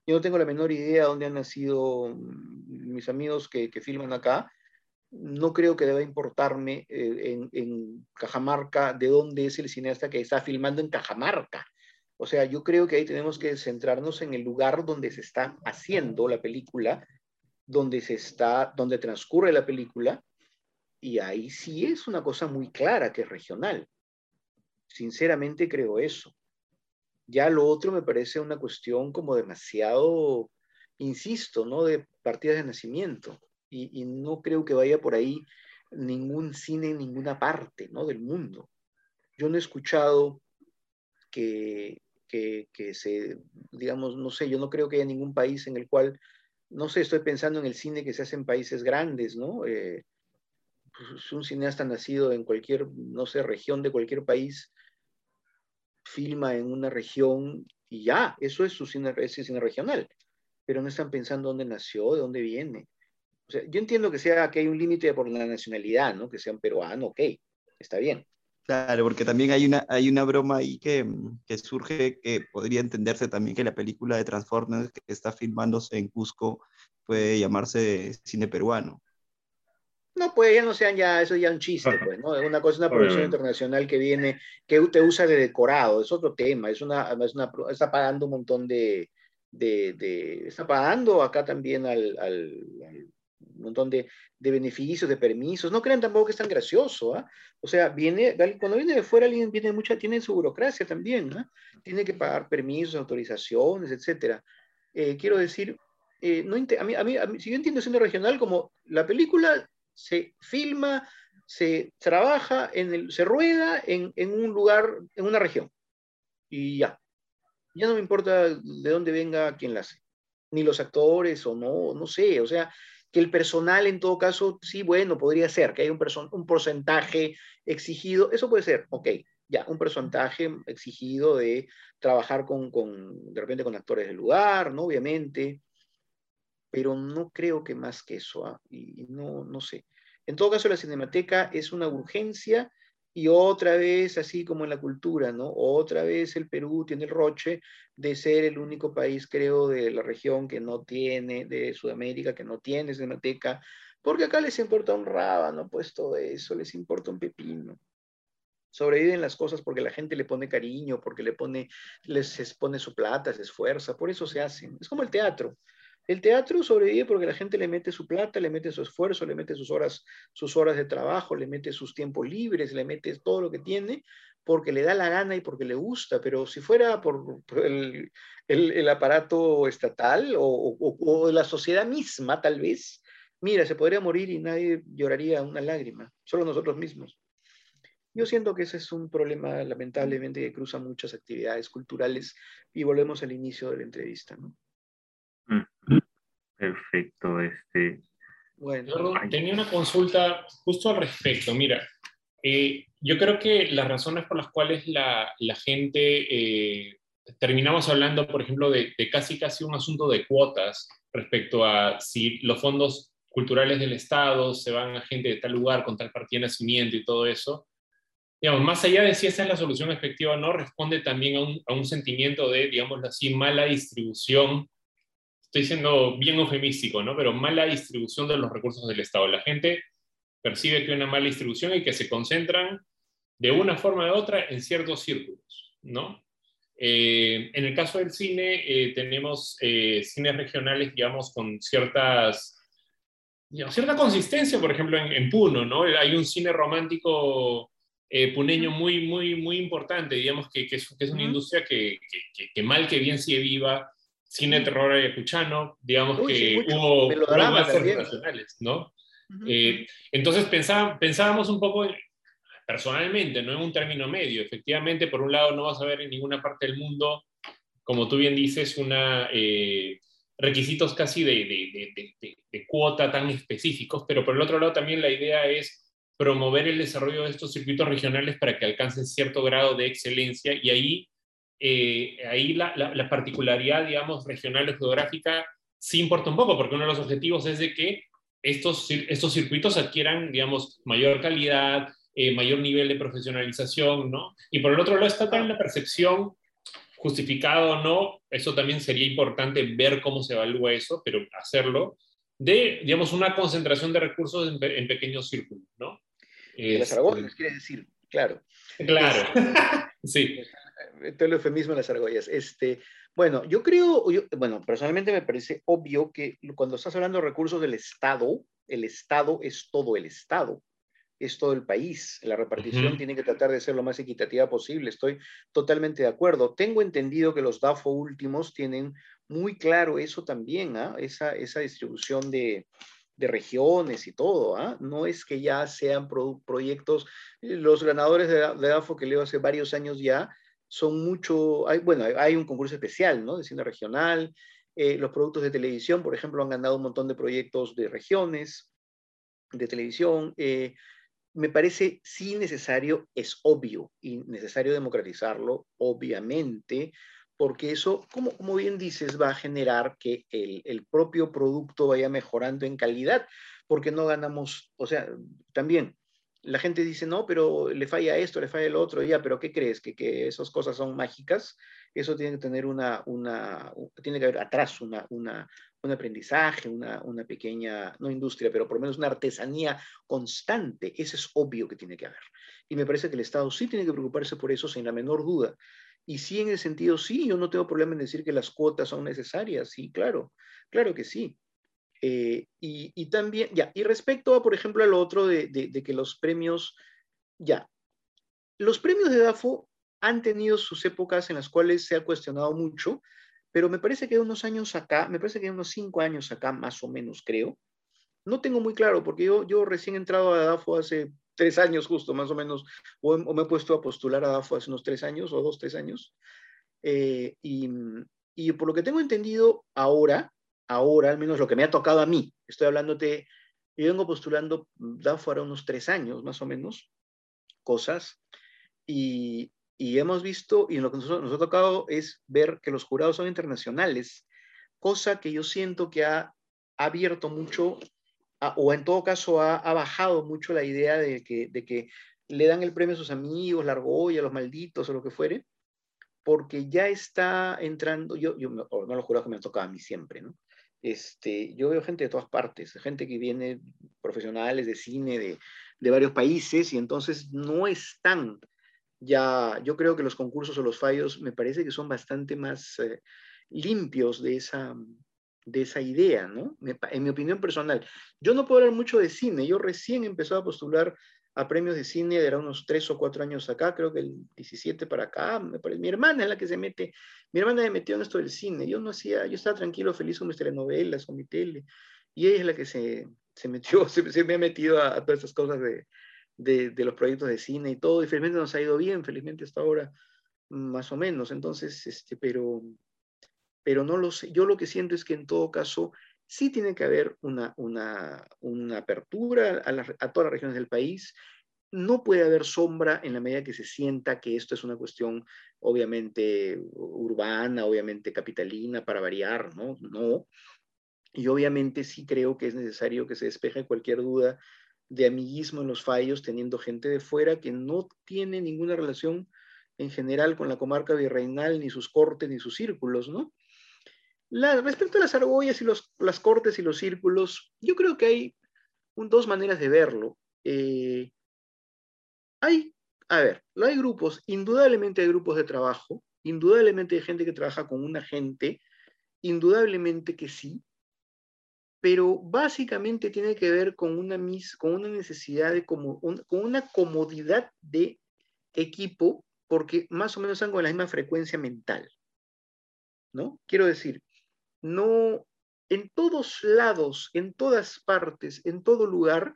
Yo no tengo la menor idea de dónde han nacido mis amigos que filman acá. No creo que deba importarme eh, en, en, Cajamarca de dónde es el cineasta que está filmando en Cajamarca. O sea, yo creo que ahí tenemos que centrarnos en el lugar donde se está haciendo la película, donde se está, donde transcurre la película, y ahí sí es una cosa muy clara que es regional. Sinceramente creo eso. Ya lo otro me parece una cuestión como demasiado, insisto, ¿no? De partidas de nacimiento. Y, no creo que vaya por ahí ningún cine en ninguna parte, ¿no? Del mundo. Yo no he escuchado que, que, que se, digamos, no sé, yo no creo que haya ningún país en el cual, no sé, estoy pensando en el cine que se hace en países grandes, ¿no? Eh, pues un cineasta nacido en cualquier, no sé, región de cualquier país, filma en una región y ya, eso es su cine, ese cine regional, pero no están pensando dónde nació, de dónde viene. O sea, yo entiendo que sea que hay un límite por la nacionalidad, ¿no? Que sean peruano, ok, está bien. Claro, porque también hay una, hay una broma ahí que, que surge que podría entenderse también que la película de Transformers que está filmándose en Cusco puede llamarse cine peruano. No, pues ya no sean ya, eso ya un chiste, pues, ¿no? Una cosa, una producción internacional que viene, que te usa de decorado, es otro tema, es una, es una está pagando un montón de, de, de está pagando acá también al, al, al un montón de, de, beneficios, de permisos. No crean tampoco que es tan gracioso. ¿eh? O sea, viene, cuando viene de fuera, alguien viene mucha, tiene su burocracia también. Tiene que pagar permisos, autorizaciones, etcétera. Eh, quiero decir, eh, no, a, mí, a, mí, a mí, si yo entiendo siendo regional, como la película se filma, se trabaja, en el, se rueda en, en, un lugar, en una región. Y ya. Ya no me importa de dónde venga quien la hace. Ni los actores o no, no sé. O sea, que el personal en todo caso, sí, bueno, podría ser, que hay un, un porcentaje exigido. Eso puede ser, ok. Ya, un porcentaje exigido de trabajar con, con, de repente con actores del lugar, ¿no? Obviamente pero no creo que más que eso, ¿eh? y no, no sé. En todo caso, la cinemateca es una urgencia y otra vez, así como en la cultura, ¿no? Otra vez el Perú tiene el roche de ser el único país, creo, de la región que no tiene, de Sudamérica, que no tiene cinemateca, porque acá les importa un rábano, pues todo eso, les importa un pepino. Sobreviven las cosas porque la gente le pone cariño, porque le pone, les expone su plata, se esfuerza, por eso se hacen. Es como el teatro. El teatro sobrevive porque la gente le mete su plata, le mete su esfuerzo, le mete sus horas, sus horas de trabajo, le mete sus tiempos libres, le mete todo lo que tiene, porque le da la gana y porque le gusta. Pero si fuera por, el, aparato estatal o, o, o, la sociedad misma, tal vez, mira, se podría morir y nadie lloraría una lágrima, solo nosotros mismos. Yo siento que ese es un problema, lamentablemente, que cruza muchas actividades culturales y volvemos al inicio de la entrevista, ¿no? Perfecto, este. Bueno, Yo tenía una consulta justo al respecto. Mira, Eh, yo creo que las razones por las cuales la, la gente, eh, terminamos hablando, por ejemplo, de, de, casi casi un asunto de cuotas respecto a si los fondos culturales del Estado se van a gente de tal lugar con tal partida de nacimiento y todo eso, digamos, más allá de si esa es la solución efectiva o no, responde también a un, a un sentimiento de, digamos así, mala distribución, estoy siendo bien eufemístico, ¿no? Pero mala distribución de los recursos del Estado. La gente percibe que hay una mala distribución y que se concentran de una forma u otra en ciertos círculos, ¿no? Eh, en el caso del cine, eh, tenemos eh, cines regionales, digamos, con ciertas, cierta consistencia, por ejemplo, en, en, Puno, ¿no? Hay un cine romántico puneño muy, muy, muy importante, digamos, que, que, es, que es, una industria que, que, mal que bien sigue viva, cine de terror ayacuchano, digamos Uy, que hubo, hubo nacionales, ¿no? Eh, entonces pensábamos un poco personalmente, no en un término medio. Efectivamente, por un lado, no vas a ver en ninguna parte del mundo, como tú bien dices, una, eh, requisitos casi de, de, de, de, cuota tan específicos, pero por el otro lado también la idea es promover el desarrollo de estos circuitos regionales para que alcancen cierto grado de excelencia y ahí, eh, ahí la, la, la, particularidad, digamos, regional o geográfica sí importa un poco, porque uno de los objetivos es de que estos, estos circuitos adquieran, digamos, mayor calidad, eh, mayor nivel de profesionalización, ¿no? Y por el otro lado está también la percepción, justificado o no, eso también sería importante ver cómo se evalúa eso, pero hacerlo, de, digamos, una concentración de recursos en, en pequeños círculos, ¿no? De las argollas, quiere decir, claro. Claro, [LAUGHS] sí. Todo el eufemismo de las argollas. Este, bueno, yo creo, yo, bueno, personalmente me parece obvio que cuando estás hablando de recursos del Estado, el Estado es todo el Estado, es todo el país. La repartición uh -huh. tiene que tratar de ser lo más equitativa posible. Estoy totalmente de acuerdo. Tengo entendido que los DAFO últimos tienen muy claro eso también, ¿ah? esa, esa distribución de, de regiones y todo. ¿ah? No es que ya sean pro, proyectos, los ganadores de, de DAFO que leo hace varios años ya, son mucho, hay, bueno, hay un concurso especial, ¿no? De cine regional, eh, los productos de televisión, por ejemplo, han ganado un montón de proyectos de regiones, de televisión. Eh, me parece sí necesario, es obvio y necesario democratizarlo, obviamente, porque eso, como, como bien dices, va a generar que el, el propio producto vaya mejorando en calidad, porque no ganamos, o sea, también la gente dice, no, pero le falla esto, le falla el otro, ya, pero ¿qué crees? ¿Que, que esas cosas son mágicas? Eso tiene que tener una, una tiene que haber atrás una, una, un aprendizaje, una, una pequeña, no industria, pero por lo menos una artesanía constante. Eso es obvio que tiene que haber. Y me parece que el Estado sí tiene que preocuparse por eso sin la menor duda. Y sí, en el sentido, sí, yo no tengo problema en decir que las cuotas son necesarias, sí, claro, claro que sí. Eh, y, también, ya, y respecto a, por ejemplo, al otro de, de, de, que los premios, ya, los premios de DAFO han tenido sus épocas en las cuales se ha cuestionado mucho, pero me parece que unos años acá, me parece que unos cinco años acá, más o menos, creo, no tengo muy claro, porque yo, yo recién he entrado a DAFO hace tres años justo, más o menos, o, o me he puesto a postular a DAFO hace unos tres años, o dos, tres años, eh, y, y por lo que tengo entendido ahora, ahora, al menos lo que me ha tocado a mí, estoy hablándote, yo vengo postulando DAFO ahora unos tres años, más o menos, cosas, y, y hemos visto, y lo que nos, nos, ha tocado es ver que los jurados son internacionales, cosa que yo siento que ha abierto mucho, a, o en todo caso ha, ha, bajado mucho la idea de que, de que le dan el premio a sus amigos, la argolla, los malditos o lo que fuere, porque ya está entrando, yo, yo no los jurados que me han tocado a mí siempre, ¿no? Este, yo veo gente de todas partes, gente que viene, profesionales de cine de, de varios países, y entonces no están ya, yo creo que los concursos o los fallos me parece que son bastante más eh, limpios de esa, de esa idea, ¿no? Me, en mi opinión personal. Yo no puedo hablar mucho de cine, yo recién empecé a postular a premios de cine, era unos tres o cuatro años acá, creo que el 17 para acá, me parece. mi hermana es la que se mete, mi hermana me metió en esto del cine, yo no hacía, yo estaba tranquilo, feliz con mis telenovelas, con mi tele, y ella es la que se, se metió, [LAUGHS] se, me ha metido a, a todas esas cosas de, de, de, los proyectos de cine y todo, y felizmente nos ha ido bien, felizmente hasta ahora, más o menos, entonces, este, pero, pero no lo sé, yo lo que siento es que en todo caso sí tiene que haber una, una, una apertura a, la, a, todas las regiones del país no puede haber sombra en la medida que se sienta que esto es una cuestión obviamente urbana, obviamente capitalina, para variar, ¿no? No. Y obviamente sí creo que es necesario que se despeje cualquier duda de amiguismo en los fallos, teniendo gente de fuera que no tiene ninguna relación en general con la comarca virreinal, ni sus cortes, ni sus círculos, ¿no? Respecto a las argollas y los, las cortes y los círculos, yo creo que hay dos maneras de verlo. Eh, hay, a ver, hay grupos, indudablemente hay grupos de trabajo, indudablemente hay gente que trabaja con una gente, indudablemente que sí, pero básicamente tiene que ver con una, mis, con una necesidad de como, con una comodidad de equipo, porque más o menos están con la misma frecuencia mental. ¿No? Quiero decir, no en todos lados, en todas partes, en todo lugar,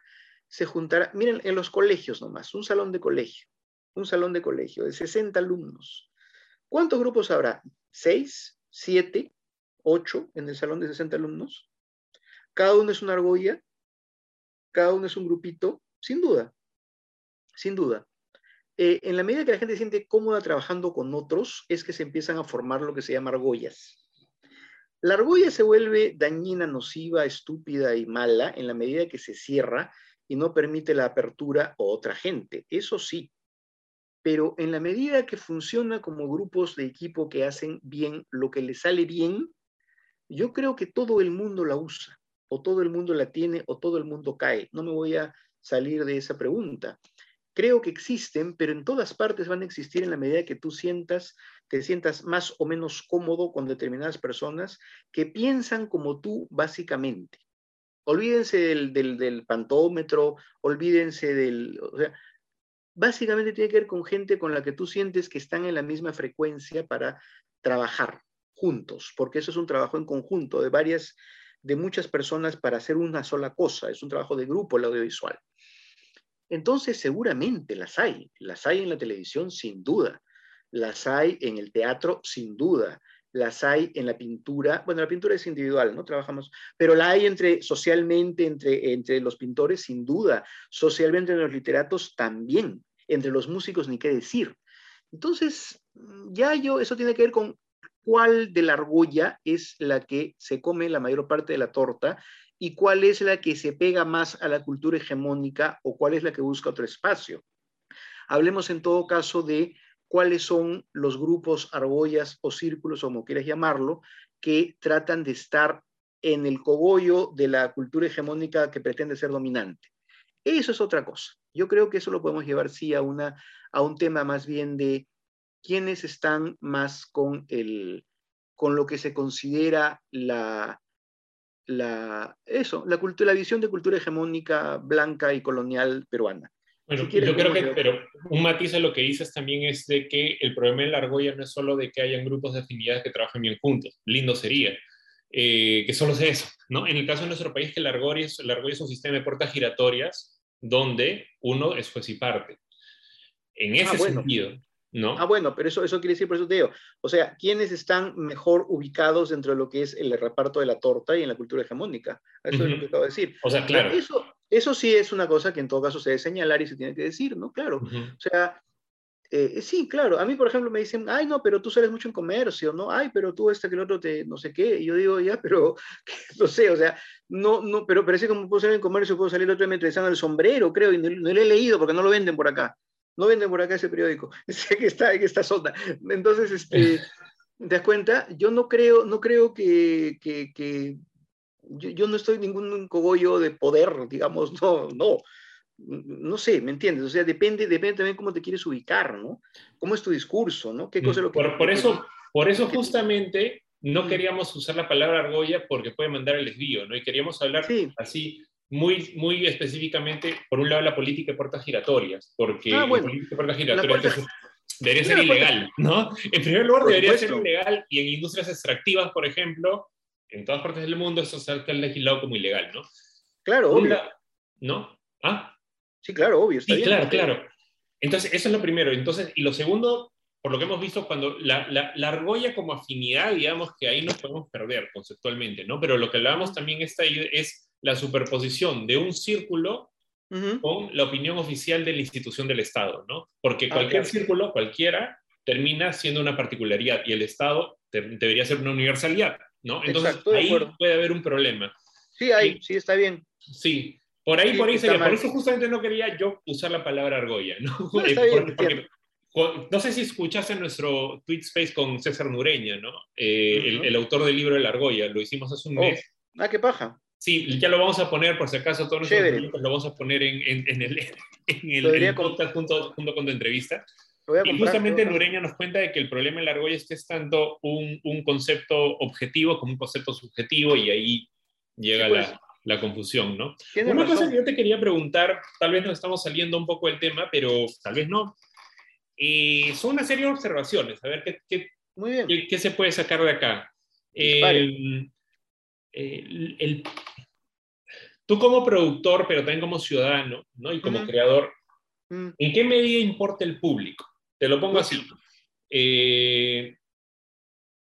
se juntará, miren, en los colegios nomás, un salón de colegio, un salón de colegio de 60 alumnos. ¿Cuántos grupos habrá? ¿Seis? ¿Siete? ¿Ocho en el salón de 60 alumnos? Cada uno es una argolla, cada uno es un grupito, sin duda, sin duda. Eh, en la medida que la gente se siente cómoda trabajando con otros, es que se empiezan a formar lo que se llama argollas. La argolla se vuelve dañina, nociva, estúpida y mala en la medida que se cierra y no permite la apertura a otra gente. Eso sí. Pero en la medida que funciona como grupos de equipo que hacen bien lo que les sale bien, yo creo que todo el mundo la usa, o todo el mundo la tiene, o todo el mundo cae. No me voy a salir de esa pregunta creo que existen, pero en todas partes van a existir en la medida que tú sientas, te sientas más o menos cómodo con determinadas personas que piensan como tú básicamente. Olvídense del, del, pantómetro, olvídense del... Básicamente tiene que ver con gente con la que tú sientes que están en la misma frecuencia para trabajar juntos, porque eso es un trabajo en conjunto de varias, de muchas personas para hacer una sola cosa, es un trabajo de grupo el audiovisual. Entonces, seguramente las hay. Las hay en la televisión, sin duda. Las hay en el teatro, sin duda. Las hay en la pintura. Bueno, la pintura es individual, ¿no? Trabajamos. Pero la hay entre, socialmente entre, entre los pintores, sin duda. Socialmente entre los literatos, también. Entre los músicos, ni qué decir. Entonces, ya yo, eso tiene que ver con cuál de la argolla es la que se come la mayor parte de la torta y cuál es la que se pega más a la cultura hegemónica o cuál es la que busca otro espacio. Hablemos en todo caso de cuáles son los grupos, argollas o círculos, como quieras llamarlo, que tratan de estar en el cogollo de la cultura hegemónica que pretende ser dominante. Eso es otra cosa. Yo creo que eso lo podemos llevar, sí, a, una, a un tema más bien de quiénes están más con, el, con lo que se considera la, la, eso, la, la visión de cultura hegemónica blanca y colonial peruana. Bueno, yo creo que, pero un matiz a lo que dices también es de que el problema en la argolla no es solo de que hayan grupos de afinidades que trabajen bien juntos, lindo sería, eh, que solo sea eso, ¿no? En el caso de nuestro país, que la argolla, es, la argolla es un sistema de puertas giratorias donde uno es juez y parte. En ah, ese sentido, ¿no? Ah, bueno, pero eso, eso quiere decir, por eso te digo, o sea, ¿quiénes están mejor ubicados dentro de lo que es el reparto de la torta y en la cultura hegemónica? Eso es lo que acabo de decir. O sea, claro. Eso, eso sí es una cosa que en todo caso se debe señalar y se tiene que decir, ¿no? Claro. O sea, eh, sí, claro. A mí, por ejemplo, me dicen, ay, no, pero tú sales mucho en comercio, ¿no? Ay, pero tú este que el otro te no sé qué. Y yo digo, ya, pero [LAUGHS] no sé, o sea, no, no, pero parece como puedo salir en comercio, puedo salir otro día me el sombrero, creo, y no, no, lo he leído porque no lo venden por acá no venden por acá ese periódico, [LAUGHS] sé que está en esta zona. Entonces, este, ¿te das cuenta? Yo no creo, no creo que, que, yo, no estoy ningún cogollo de poder, digamos, [LAUGHS] no, no. No sé, ¿me entiendes? O sea, depende, depende también cómo te quieres ubicar, ¿no? ¿Cómo es tu discurso, ¿no? ¿Qué cosa lo que... Por, eso, por eso justamente no queríamos usar la palabra argolla porque puede mandar el desvío, ¿no? Y queríamos hablar así muy, muy específicamente, por un lado, la política de puertas giratorias, porque ah, la política de puertas giratorias debería ser ilegal, ¿no? En primer lugar, debería ser ilegal y en industrias extractivas, por ejemplo, en todas partes del mundo eso está legislado como ilegal, ¿no? Claro, obvio. ¿No? ¿Ah? Sí, claro, obvio. Está sí, claro, claro. Entonces, eso es lo primero. Entonces, y lo segundo, por lo que hemos visto, cuando la, la, la, argolla como afinidad, digamos que ahí nos podemos perder conceptualmente, ¿no? Pero lo que hablábamos también está ahí es la superposición de un círculo Ujú. con la opinión oficial de la institución del Estado, ¿no? Porque cualquier claro. círculo, cualquiera, termina siendo una particularidad y el Estado te- debería ser una universalidad, ¿no? Entonces Exacto, ahí puede haber un problema. Sí, ahí, sí, está bien. Sí, por ahí, Sí, por ahí sería. Por eso justamente no quería yo usar la palabra argolla, ¿no? No, [LAUGHS] Eh, está bien, porque- porque- no sé si escuchaste nuestro tweet space con César Nureña, ¿no? Eh, el, Ujú. el autor del libro de la argolla, lo hicimos hace un Oh. mes. Ah, qué paja. Sí, ya lo vamos a poner, por si acaso, todos minutos lo vamos a poner en, en- en el, [LAUGHS] en el- el podcast junto, junto con tu entrevista. Y justamente Nureña nos cuenta de que el problema en la argolla es que es tanto un, un concepto objetivo como un concepto subjetivo y ahí llega Sí, pues. la, la confusión, ¿no? Una cosa razón. que yo te quería preguntar, tal vez nos estamos saliendo un poco del tema, pero tal vez no. Eh, son una serie de observaciones, a ver qué, qué, Muy bien. qué- qué se puede sacar de acá. El- el- el- tú como productor, pero también como ciudadano ¿no? y como creador, Mm, ¿en qué medida importa el público? Te lo pongo así. Eh,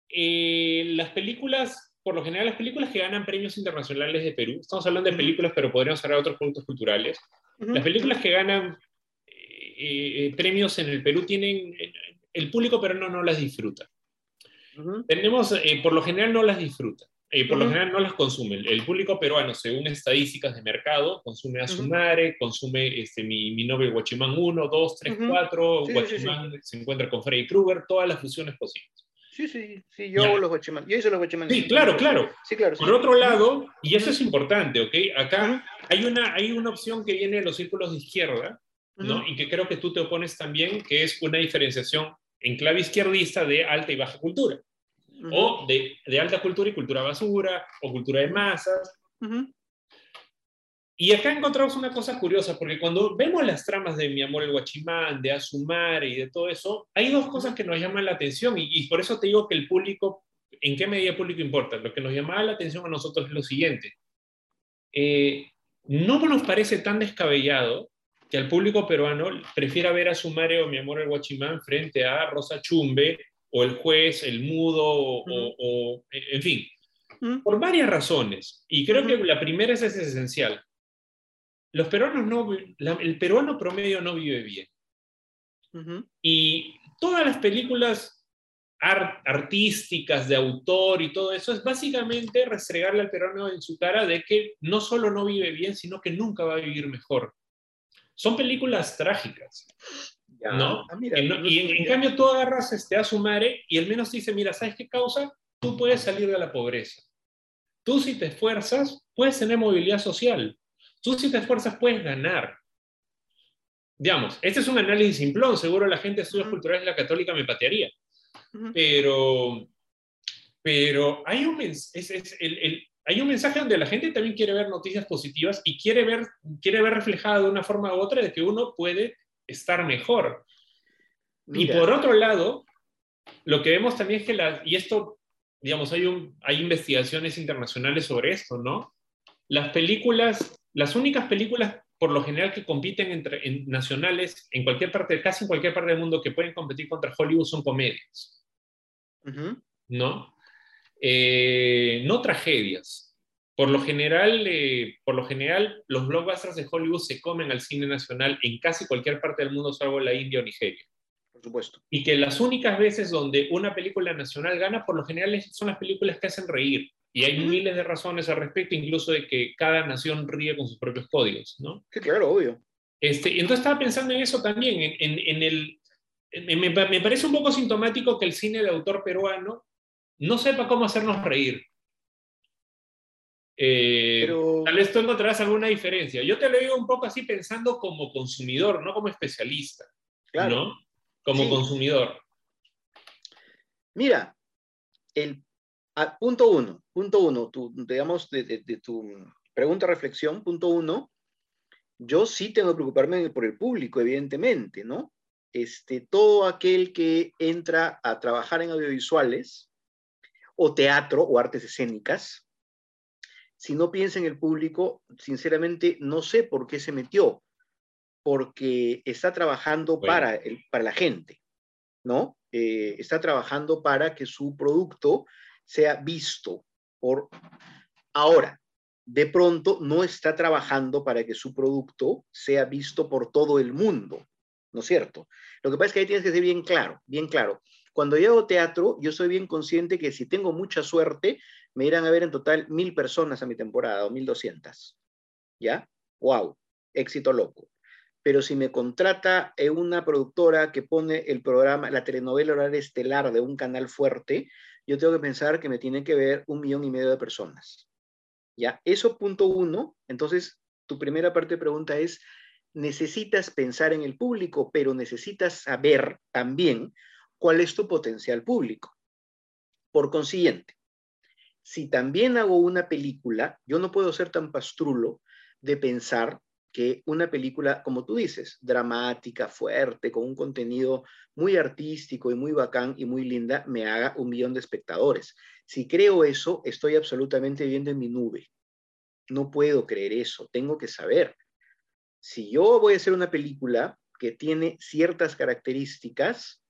eh, las películas, por lo general, las películas que ganan premios internacionales de Perú, estamos hablando de películas, pero podríamos hablar de otros productos culturales. Las películas que ganan eh, premios en el Perú tienen, el público peruano no las disfruta. Tenemos, por lo general no las disfruta, eh, por lo Ujú. general no las consume. El, público peruano, según estadísticas de mercado, consume a Ujú. Sumare, consume este, mi, mi novio Guachimán 1, 2, 3, Ujú. 4, Sí, sí, sí, sí. Guachimán se encuentra con Freddy Krueger, todas las fusiones posibles. Sí, sí, sí, yo Ya. hago los guachimanes. Yo hice los guachimanes. Sí, claro, claro. Sí, claro. Por otro lado, y eso es importante, ¿ok? Acá hay una, hay una opción que viene de los círculos de izquierda, ¿no? Y que creo que tú te opones también, que es una diferenciación en clave izquierdista de alta y baja cultura, Ujú. o de, de alta cultura y cultura basura, o cultura de masas. Ujú. Y acá encontramos una cosa curiosa, porque cuando vemos las tramas de Mi Amor el Guachimán, de Azumare y de todo eso, hay dos cosas que nos llaman la atención, y, y por eso te digo que el público, ¿en qué medida el público importa? Lo que nos llamaba la atención a nosotros es lo siguiente. Eh, no nos parece tan descabellado que al público peruano prefiera ver a Sumare o Mi Amor el Guachimán frente a Rosa Chumbe, o El Juez, El Mudo, o, o- o- en fin, Ujú. por varias razones. Y creo que la primera es, es esencial. Los peruanos no, la- el peruano promedio no vive bien. Y todas las películas ar- artísticas de autor y todo eso es básicamente restregarle al peruano en su cara de que no solo no vive bien, sino que nunca va a vivir mejor. Son películas trágicas, Ya. ¿no? Ah, mira, Que no- y en, en cambio tú agarras este, a su madre y el menos te dice, mira, ¿sabes qué causa? Tú puedes salir de la pobreza. Tú si te esfuerzas, puedes tener movilidad social. Tú si te esfuerzas, puedes ganar. Digamos, este es un análisis simplón, seguro la gente de estudios culturales de la católica me patearía, pero, pero hay, un es- es el- el- hay un mensaje donde la gente también quiere ver noticias positivas y quiere ver, quiere ver reflejada de una forma u otra de que uno puede estar mejor. Y Mira. por otro lado, lo que vemos también es que, la, y esto, digamos, hay, un, hay investigaciones internacionales sobre esto, ¿no? Las películas, las únicas películas por lo general que compiten entre en nacionales en cualquier parte, casi en cualquier parte del mundo que pueden competir contra Hollywood son comedias. ¿no? Eh, no tragedias. Por lo general, eh, por lo general, los blockbusters de Hollywood se comen al cine nacional en casi cualquier parte del mundo, salvo la India o Nigeria Por supuesto. y que las únicas veces donde una película nacional gana, por lo general son las películas que hacen reír. Y hay miles de razones al respecto, incluso de que cada nación ríe con sus propios códigos, ¿no? Sí, claro, obvio. Este, y entonces estaba pensando en eso también, en, en- en el... en- me, me parece un poco sintomático que el cine de autor peruano no sepa cómo hacernos reír. Eh, Pero- Tal vez tú encontrarás alguna diferencia. Yo te lo digo un poco así pensando como consumidor, no como especialista, Claro. ¿no? Como Sí. consumidor. Mira, el ah, punto uno, punto uno, tu, digamos, de, de- de tu pregunta reflexión, punto uno, yo sí tengo que preocuparme por el público, evidentemente, ¿no? Este, todo aquel que entra a trabajar en audiovisuales o teatro o artes escénicas, si no piensa en el público, sinceramente no sé por qué se metió, porque está trabajando Bueno. para, el, para la gente, ¿no? Eh, está trabajando para que su producto sea visto por... Ahora, de pronto no está trabajando para que su producto sea visto por todo el mundo, ¿no es cierto? Lo que pasa es que ahí tienes que ser bien claro, bien claro. Cuando yo hago teatro, yo soy bien consciente que si tengo mucha suerte, me irán a ver en total mil personas a mi temporada o mil doscientas. ¿Ya? ¡Wow! Éxito loco. Pero si me contrata una productora que pone el programa, la telenovela horaria estelar de un canal fuerte, yo tengo que pensar que me tiene que ver un millón y medio de personas. ¿Ya? Eso punto uno. Entonces, tu primera parte de pregunta es, necesitas pensar en el público, pero necesitas saber también cuál es tu potencial público. Por consiguiente, si también hago una película, yo no puedo ser tan pastrulo de pensar que una película, como tú dices, dramática, fuerte, con un contenido muy artístico y muy bacán y muy linda, me haga un millón de espectadores. Si creo eso, estoy absolutamente viendo en mi nube. No puedo creer eso, tengo que saber. Si yo voy a hacer una película que tiene ciertas características,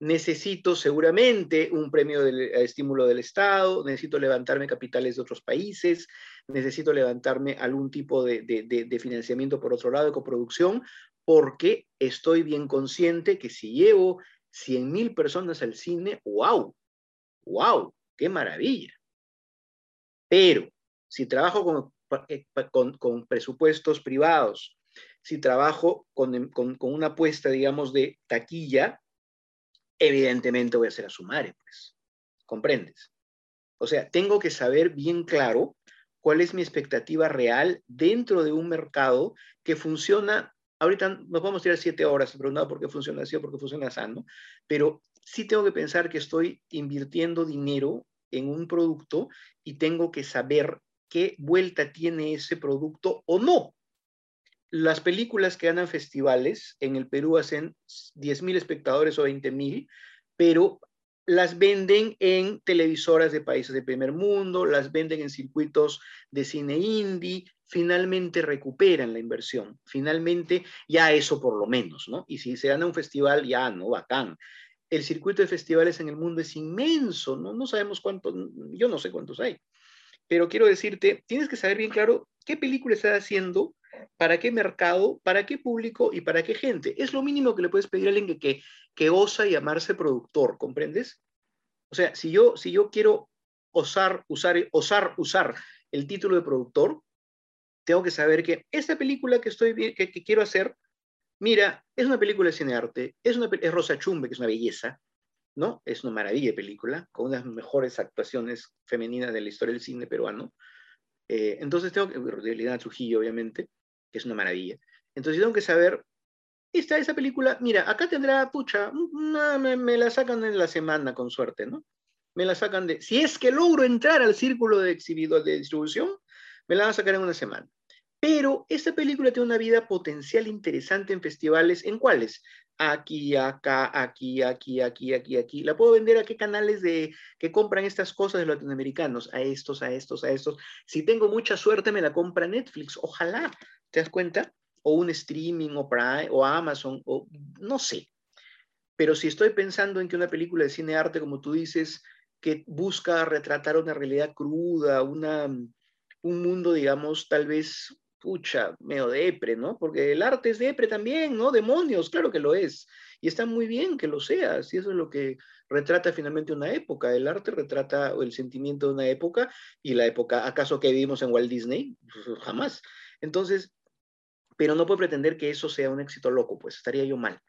necesito seguramente un premio de estímulo del Estado, necesito levantarme capitales de otros países, necesito levantarme algún tipo de, de, financiamiento por otro lado de coproducción, porque estoy bien consciente que si llevo 100 mil personas al cine, wow, wow, qué maravilla. Pero si trabajo con, eh, con, con presupuestos privados, si trabajo con, con, con una apuesta, digamos, de taquilla, evidentemente voy a hacer a sumare, pues. ¿Comprendes? O sea, tengo que saber bien claro cuál es mi expectativa real dentro de un mercado que funciona. Ahorita nos vamos a tirar siete horas preguntando por qué funciona así o por qué funciona sano, pero sí tengo que pensar que estoy invirtiendo dinero en un producto y tengo que saber qué vuelta tiene ese producto o no. Las películas que ganan festivales en el Perú hacen 10.000 espectadores o 20.000, pero las venden en televisoras de países de primer mundo, las venden en circuitos de cine indie, finalmente recuperan la inversión, finalmente ya eso por lo menos, ¿no? Y si se gana un festival, ya no, bacán. El circuito de festivales en el mundo es inmenso, ¿no? No sabemos cuántos, yo no sé cuántos hay, pero quiero decirte, tienes que saber bien claro qué película estás haciendo ¿Para qué mercado? ¿Para qué público? ¿Y para qué gente? Es lo mínimo que le puedes pedir a alguien que, que, osa llamarse productor, ¿comprendes? O sea, si yo, si yo quiero osar usar, osar usar el título de productor, tengo que saber que esta película que, estoy, que, que quiero hacer, mira, es una película de cine arte, es, una, es Rosa Chumbe, que es una belleza, ¿no? Es una maravilla de película, con unas mejores actuaciones femeninas de la historia del cine peruano. Eh, entonces tengo que, de Liliana Trujillo, obviamente, que es una maravilla. Entonces tengo que saber, esta, esa película, mira, acá tendrá, pucha, me, la sacan en la semana con suerte, ¿no? Me la sacan de, si es que logro entrar al círculo de exhibido de distribución, me la van a sacar en una semana. Pero esta película tiene una vida potencial interesante en festivales, ¿en cuáles? Aquí, acá, aquí, aquí, aquí, aquí, aquí. La puedo vender a qué canales de que compran estas cosas de latinoamericanos, a estos, a estos, a estos. Si tengo mucha suerte, me la compra Netflix. Ojalá, ¿Te das cuenta? O un streaming o Prime o Amazon o no sé. Pero si estoy pensando en que una película de cine arte, como tú dices, que busca retratar una realidad cruda, una, un mundo, digamos, tal vez, pucha, medio depre, ¿no? Porque el arte es depre también, ¿no? Demonios, claro que lo es. Y está muy bien que lo sea, si eso es lo que retrata finalmente una época. El arte retrata el sentimiento de una época y la época, ¿acaso que vivimos en Walt Disney? [LAUGHS] Jamás. Entonces, pero no puedo pretender que eso sea un éxito loco, pues estaría yo mal.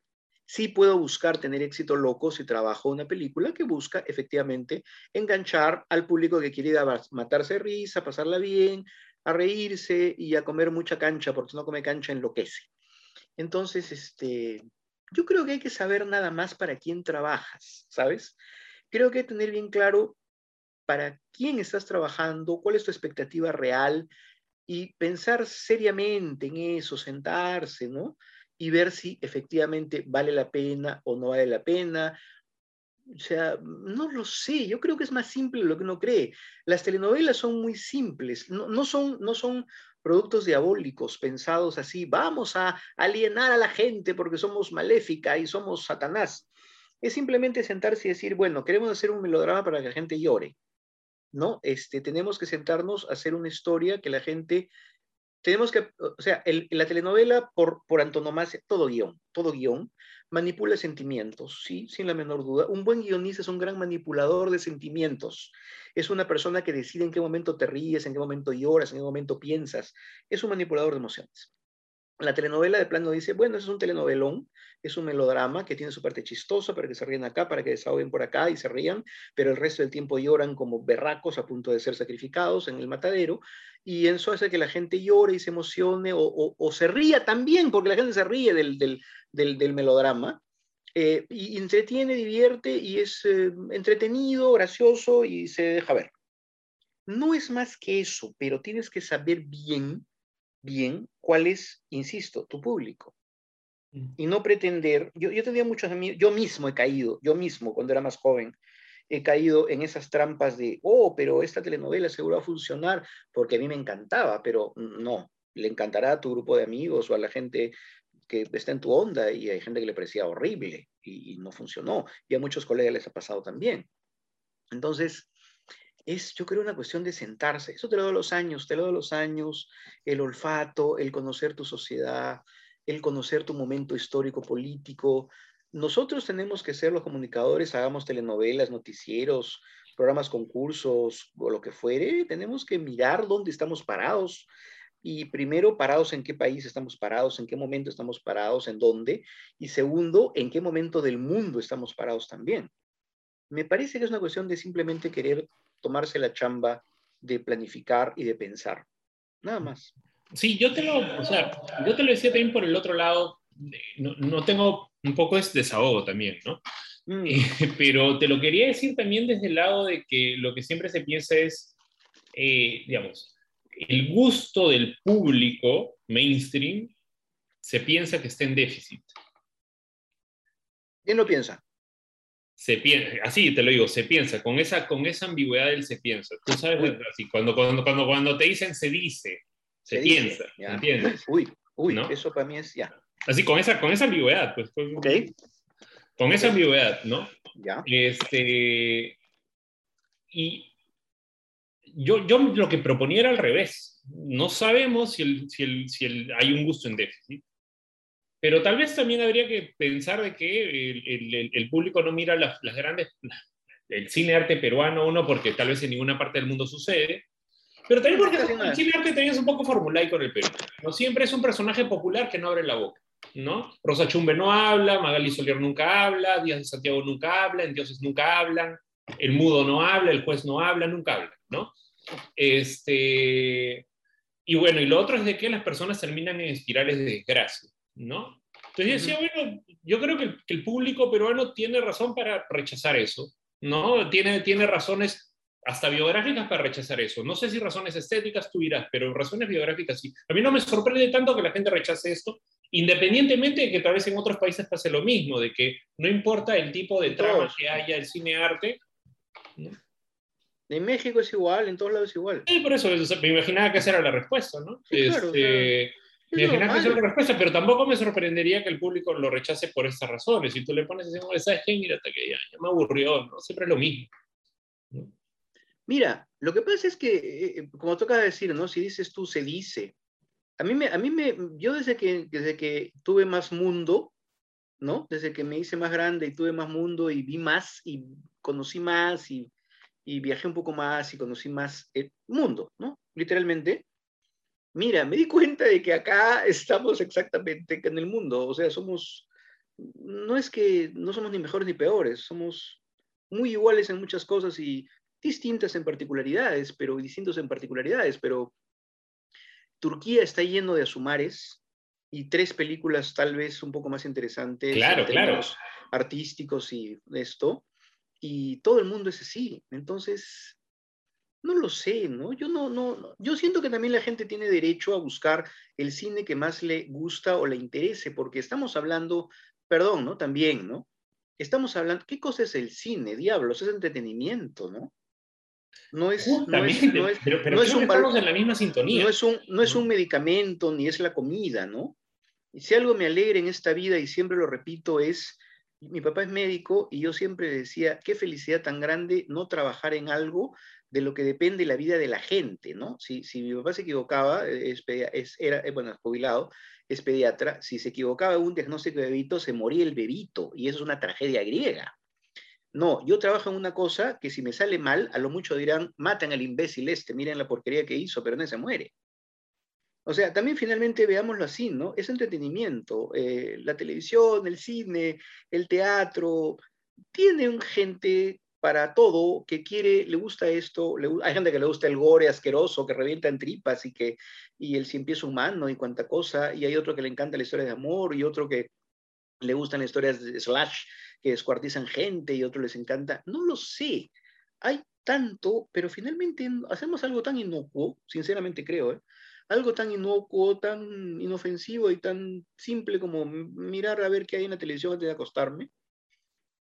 Sí puedo buscar tener éxito loco si trabajo una película que busca efectivamente enganchar al público que quiere ir a matarse de risa, pasarla bien, a reírse y a comer mucha cancha, porque si no come cancha enloquece. Entonces, este, yo creo que hay que saber nada más para quién trabajas, ¿sabes? Creo que hay que tener bien claro para quién estás trabajando, cuál es tu expectativa real, y pensar seriamente en eso, sentarse, ¿no? Y ver si efectivamente vale la pena o no vale la pena. O sea, no lo sé, yo creo que es más simple lo que uno cree. Las telenovelas son muy simples, no, no, son, no son productos diabólicos pensados así, vamos a alienar a la gente porque somos maléfica y somos Satanás. Es simplemente sentarse y decir, bueno, queremos hacer un melodrama para que la gente llore. ¿no? Este, tenemos que sentarnos a hacer una historia que la gente, tenemos que, o sea, la telenovela por, por antonomasia, todo guion, todo guion, manipula sentimientos, sí, sin la menor duda. Un buen guionista es un gran manipulador de sentimientos. Es una persona que decide en qué momento te ríes, en qué momento lloras, en qué momento piensas. Es un manipulador de emociones. La telenovela de plano dice, bueno, eso es un telenovelón, es un melodrama que tiene su parte chistosa para que se ríen acá, para que desahoguen por acá y se rían, pero el resto del tiempo lloran como berracos a punto de ser sacrificados en el matadero, y eso hace que la gente llore y se emocione o, se ría también, porque la gente se ríe del, del, melodrama, eh, y entretiene, divierte y es eh, entretenido, gracioso y se deja ver. No es más que eso, pero tienes que saber bien bien cuál es, insisto, tu público. Mm. Y no pretender, yo, yo tenía muchos amigos, yo mismo he caído, yo mismo cuando era más joven, he caído en esas trampas de, oh, pero esta telenovela seguro va a funcionar porque a mí me encantaba, pero no, le encantará a tu grupo de amigos o a la gente que está en tu onda y hay gente que le parecía horrible y, y no funcionó. Y a muchos colegas les ha pasado también. Entonces, es, yo creo, una cuestión de sentarse. Eso te lo doy los años, te lo doy los años, el olfato, el conocer tu sociedad, el conocer tu momento histórico, político. Nosotros tenemos que ser los comunicadores, hagamos telenovelas, noticieros, programas, concursos o lo que fuere. Tenemos que mirar dónde estamos parados. Y primero, parados en qué país estamos parados, en qué momento estamos parados, en dónde. Y segundo, en qué momento del mundo estamos parados también. Me parece que es una cuestión de simplemente querer tomarse la chamba de planificar y de pensar. Nada más. Sí, yo te lo, o sea, yo te lo decía también por el otro lado, no, no tengo un poco de desahogo también, ¿no? Mm. [LAUGHS] pero te lo quería decir también desde el lado de que lo que siempre se piensa es, eh, digamos, el gusto del público mainstream se piensa que está en déficit. ¿Quién lo piensa? Se piensa, así te lo digo, se piensa, con esa, con esa ambigüedad del se piensa. Tú sabes, así, cuando, cuando, cuando, cuando te dicen se dice, se, piensa, ¿entiendes? Uy, uy, eso para mí es ya. Así, con esa, con esa ambigüedad, pues. Con esa ambigüedad, ¿no? Ya. Este, y yo, yo lo que proponía era al revés. No sabemos si, el, si, el, si el, hay un gusto en déficit. Pero tal vez también habría que pensar de que el, el, público no mira las, las, grandes, el cine arte peruano, uno, porque tal vez en ninguna parte del mundo sucede, pero también porque el cine arte también es un poco formulaico con el Perú. No siempre es un personaje popular que no abre la boca, ¿no? Rosa Chumbe no habla, Magali Solier nunca habla, Díaz de Santiago nunca habla, en Dioses nunca hablan, el mudo no habla, el juez no habla, nunca habla, ¿no? Este, y bueno, y lo otro es de que las personas terminan en espirales de desgracia. ¿No? Entonces yo decía, bueno, yo creo que el, público peruano tiene razón para rechazar eso, ¿no? Tiene, tiene razones hasta biográficas para rechazar eso. No sé si razones estéticas tú dirás, pero razones biográficas sí. A mí no me sorprende tanto que la gente rechace esto, independientemente de que tal vez en otros países pase lo mismo, de que no importa el tipo de trama que haya el cine-arte. En México es igual, en todos lados es igual. Sí, por eso, me imaginaba que esa era la respuesta, ¿no? Este, me que es respuesta, pero tampoco me sorprendería que el público lo rechace por esas razones. Si tú le pones ese ¿sabes qué? Mira, que ya, me aburrió, ¿no? Siempre es lo mismo. Mira, lo que pasa es que, eh, eh, como toca decir, ¿no? Si dices tú, se dice. A mí me, a mí me, yo desde que, desde que tuve más mundo, ¿no? Desde que me hice más grande y tuve más mundo y vi más y conocí más y, y viajé un poco más y conocí más el mundo, ¿no? Literalmente mira, me di cuenta de que acá estamos exactamente en el mundo, o sea, somos, no es que no somos ni mejores ni peores, somos muy iguales en muchas cosas y distintas en particularidades, pero distintos en particularidades, pero Turquía está lleno de asumares y tres películas tal vez un poco más interesantes, claro, claro. artísticos y esto, y todo el mundo es así. Entonces, no lo sé, ¿no? Yo no, no, yo siento que también la gente tiene derecho a buscar el cine que más le gusta o le interese, porque estamos hablando, perdón, ¿no? También, ¿no? Estamos hablando, ¿qué cosa es el cine? Diablos, es entretenimiento, ¿no? No es, no es, no es, pero, no es un estamos en la misma sintonía. No es un, no es un medicamento ni es la comida, ¿no? Y si algo me alegra en esta vida y siempre lo repito es Mi papá es médico y yo siempre decía, qué felicidad tan grande no trabajar en algo de lo que depende la vida de la gente, ¿no? Si, si mi papá se equivocaba, es, era, eh, bueno, es jubilado, es pediatra, si se equivocaba un diagnóstico de bebito, se moría el bebito, y eso es una tragedia griega. No, yo trabajo en una cosa que si me sale mal, a lo mucho dirán, matan al imbécil este, miren la porquería que hizo, pero no se muere. O sea, también finalmente veámoslo así, ¿no? Es entretenimiento. Eh, la televisión, el cine, el teatro, tienen gente para todo que quiere, le gusta esto, hay gente que le gusta el gore asqueroso, que revienta en tripas y que y el cien pies humano y cuanta cosa, y hay otro que le encanta la historia de amor y otro que le gustan las historias de slash que descuartizan gente y otro les encanta. No lo sé. Hay tanto, pero finalmente hacemos algo tan inocuo, sinceramente creo, ¿eh? algo tan inocuo, tan inofensivo y tan simple como mirar a ver qué hay en la televisión antes de acostarme,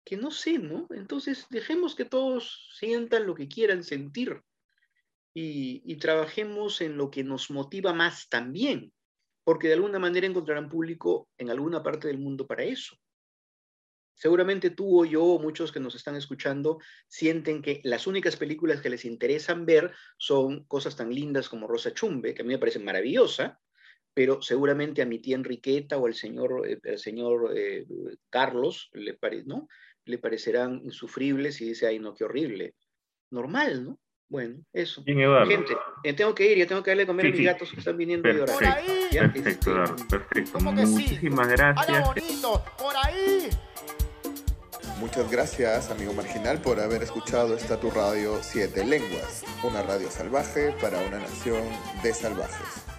que no sé, ¿no? Entonces dejemos que todos sientan lo que quieran sentir y, trabajemos en lo que nos motiva más también, porque de alguna manera encontrarán público en alguna parte del mundo para eso. Seguramente tú o yo o muchos que nos están escuchando sienten que las únicas películas que les interesan ver son cosas tan lindas como Rosa Chumbe, que a mí me parece maravillosa, pero seguramente a mi tía Enriqueta o al señor, eh, el señor eh, Carlos le, ¿no? Le parecerán insufribles y dice, ay, no, qué horrible. Normal, ¿no? Bueno, eso. Gente, eh, tengo que ir, ya tengo que darle a comer a mis gatos que están viniendo de hora. Perfecto, perfecto. Muchísimas gracias. por ahí. Muchas gracias, amigo marginal, por haber escuchado esta tu radio Siete Lenguas, una radio salvaje para una nación de salvajes.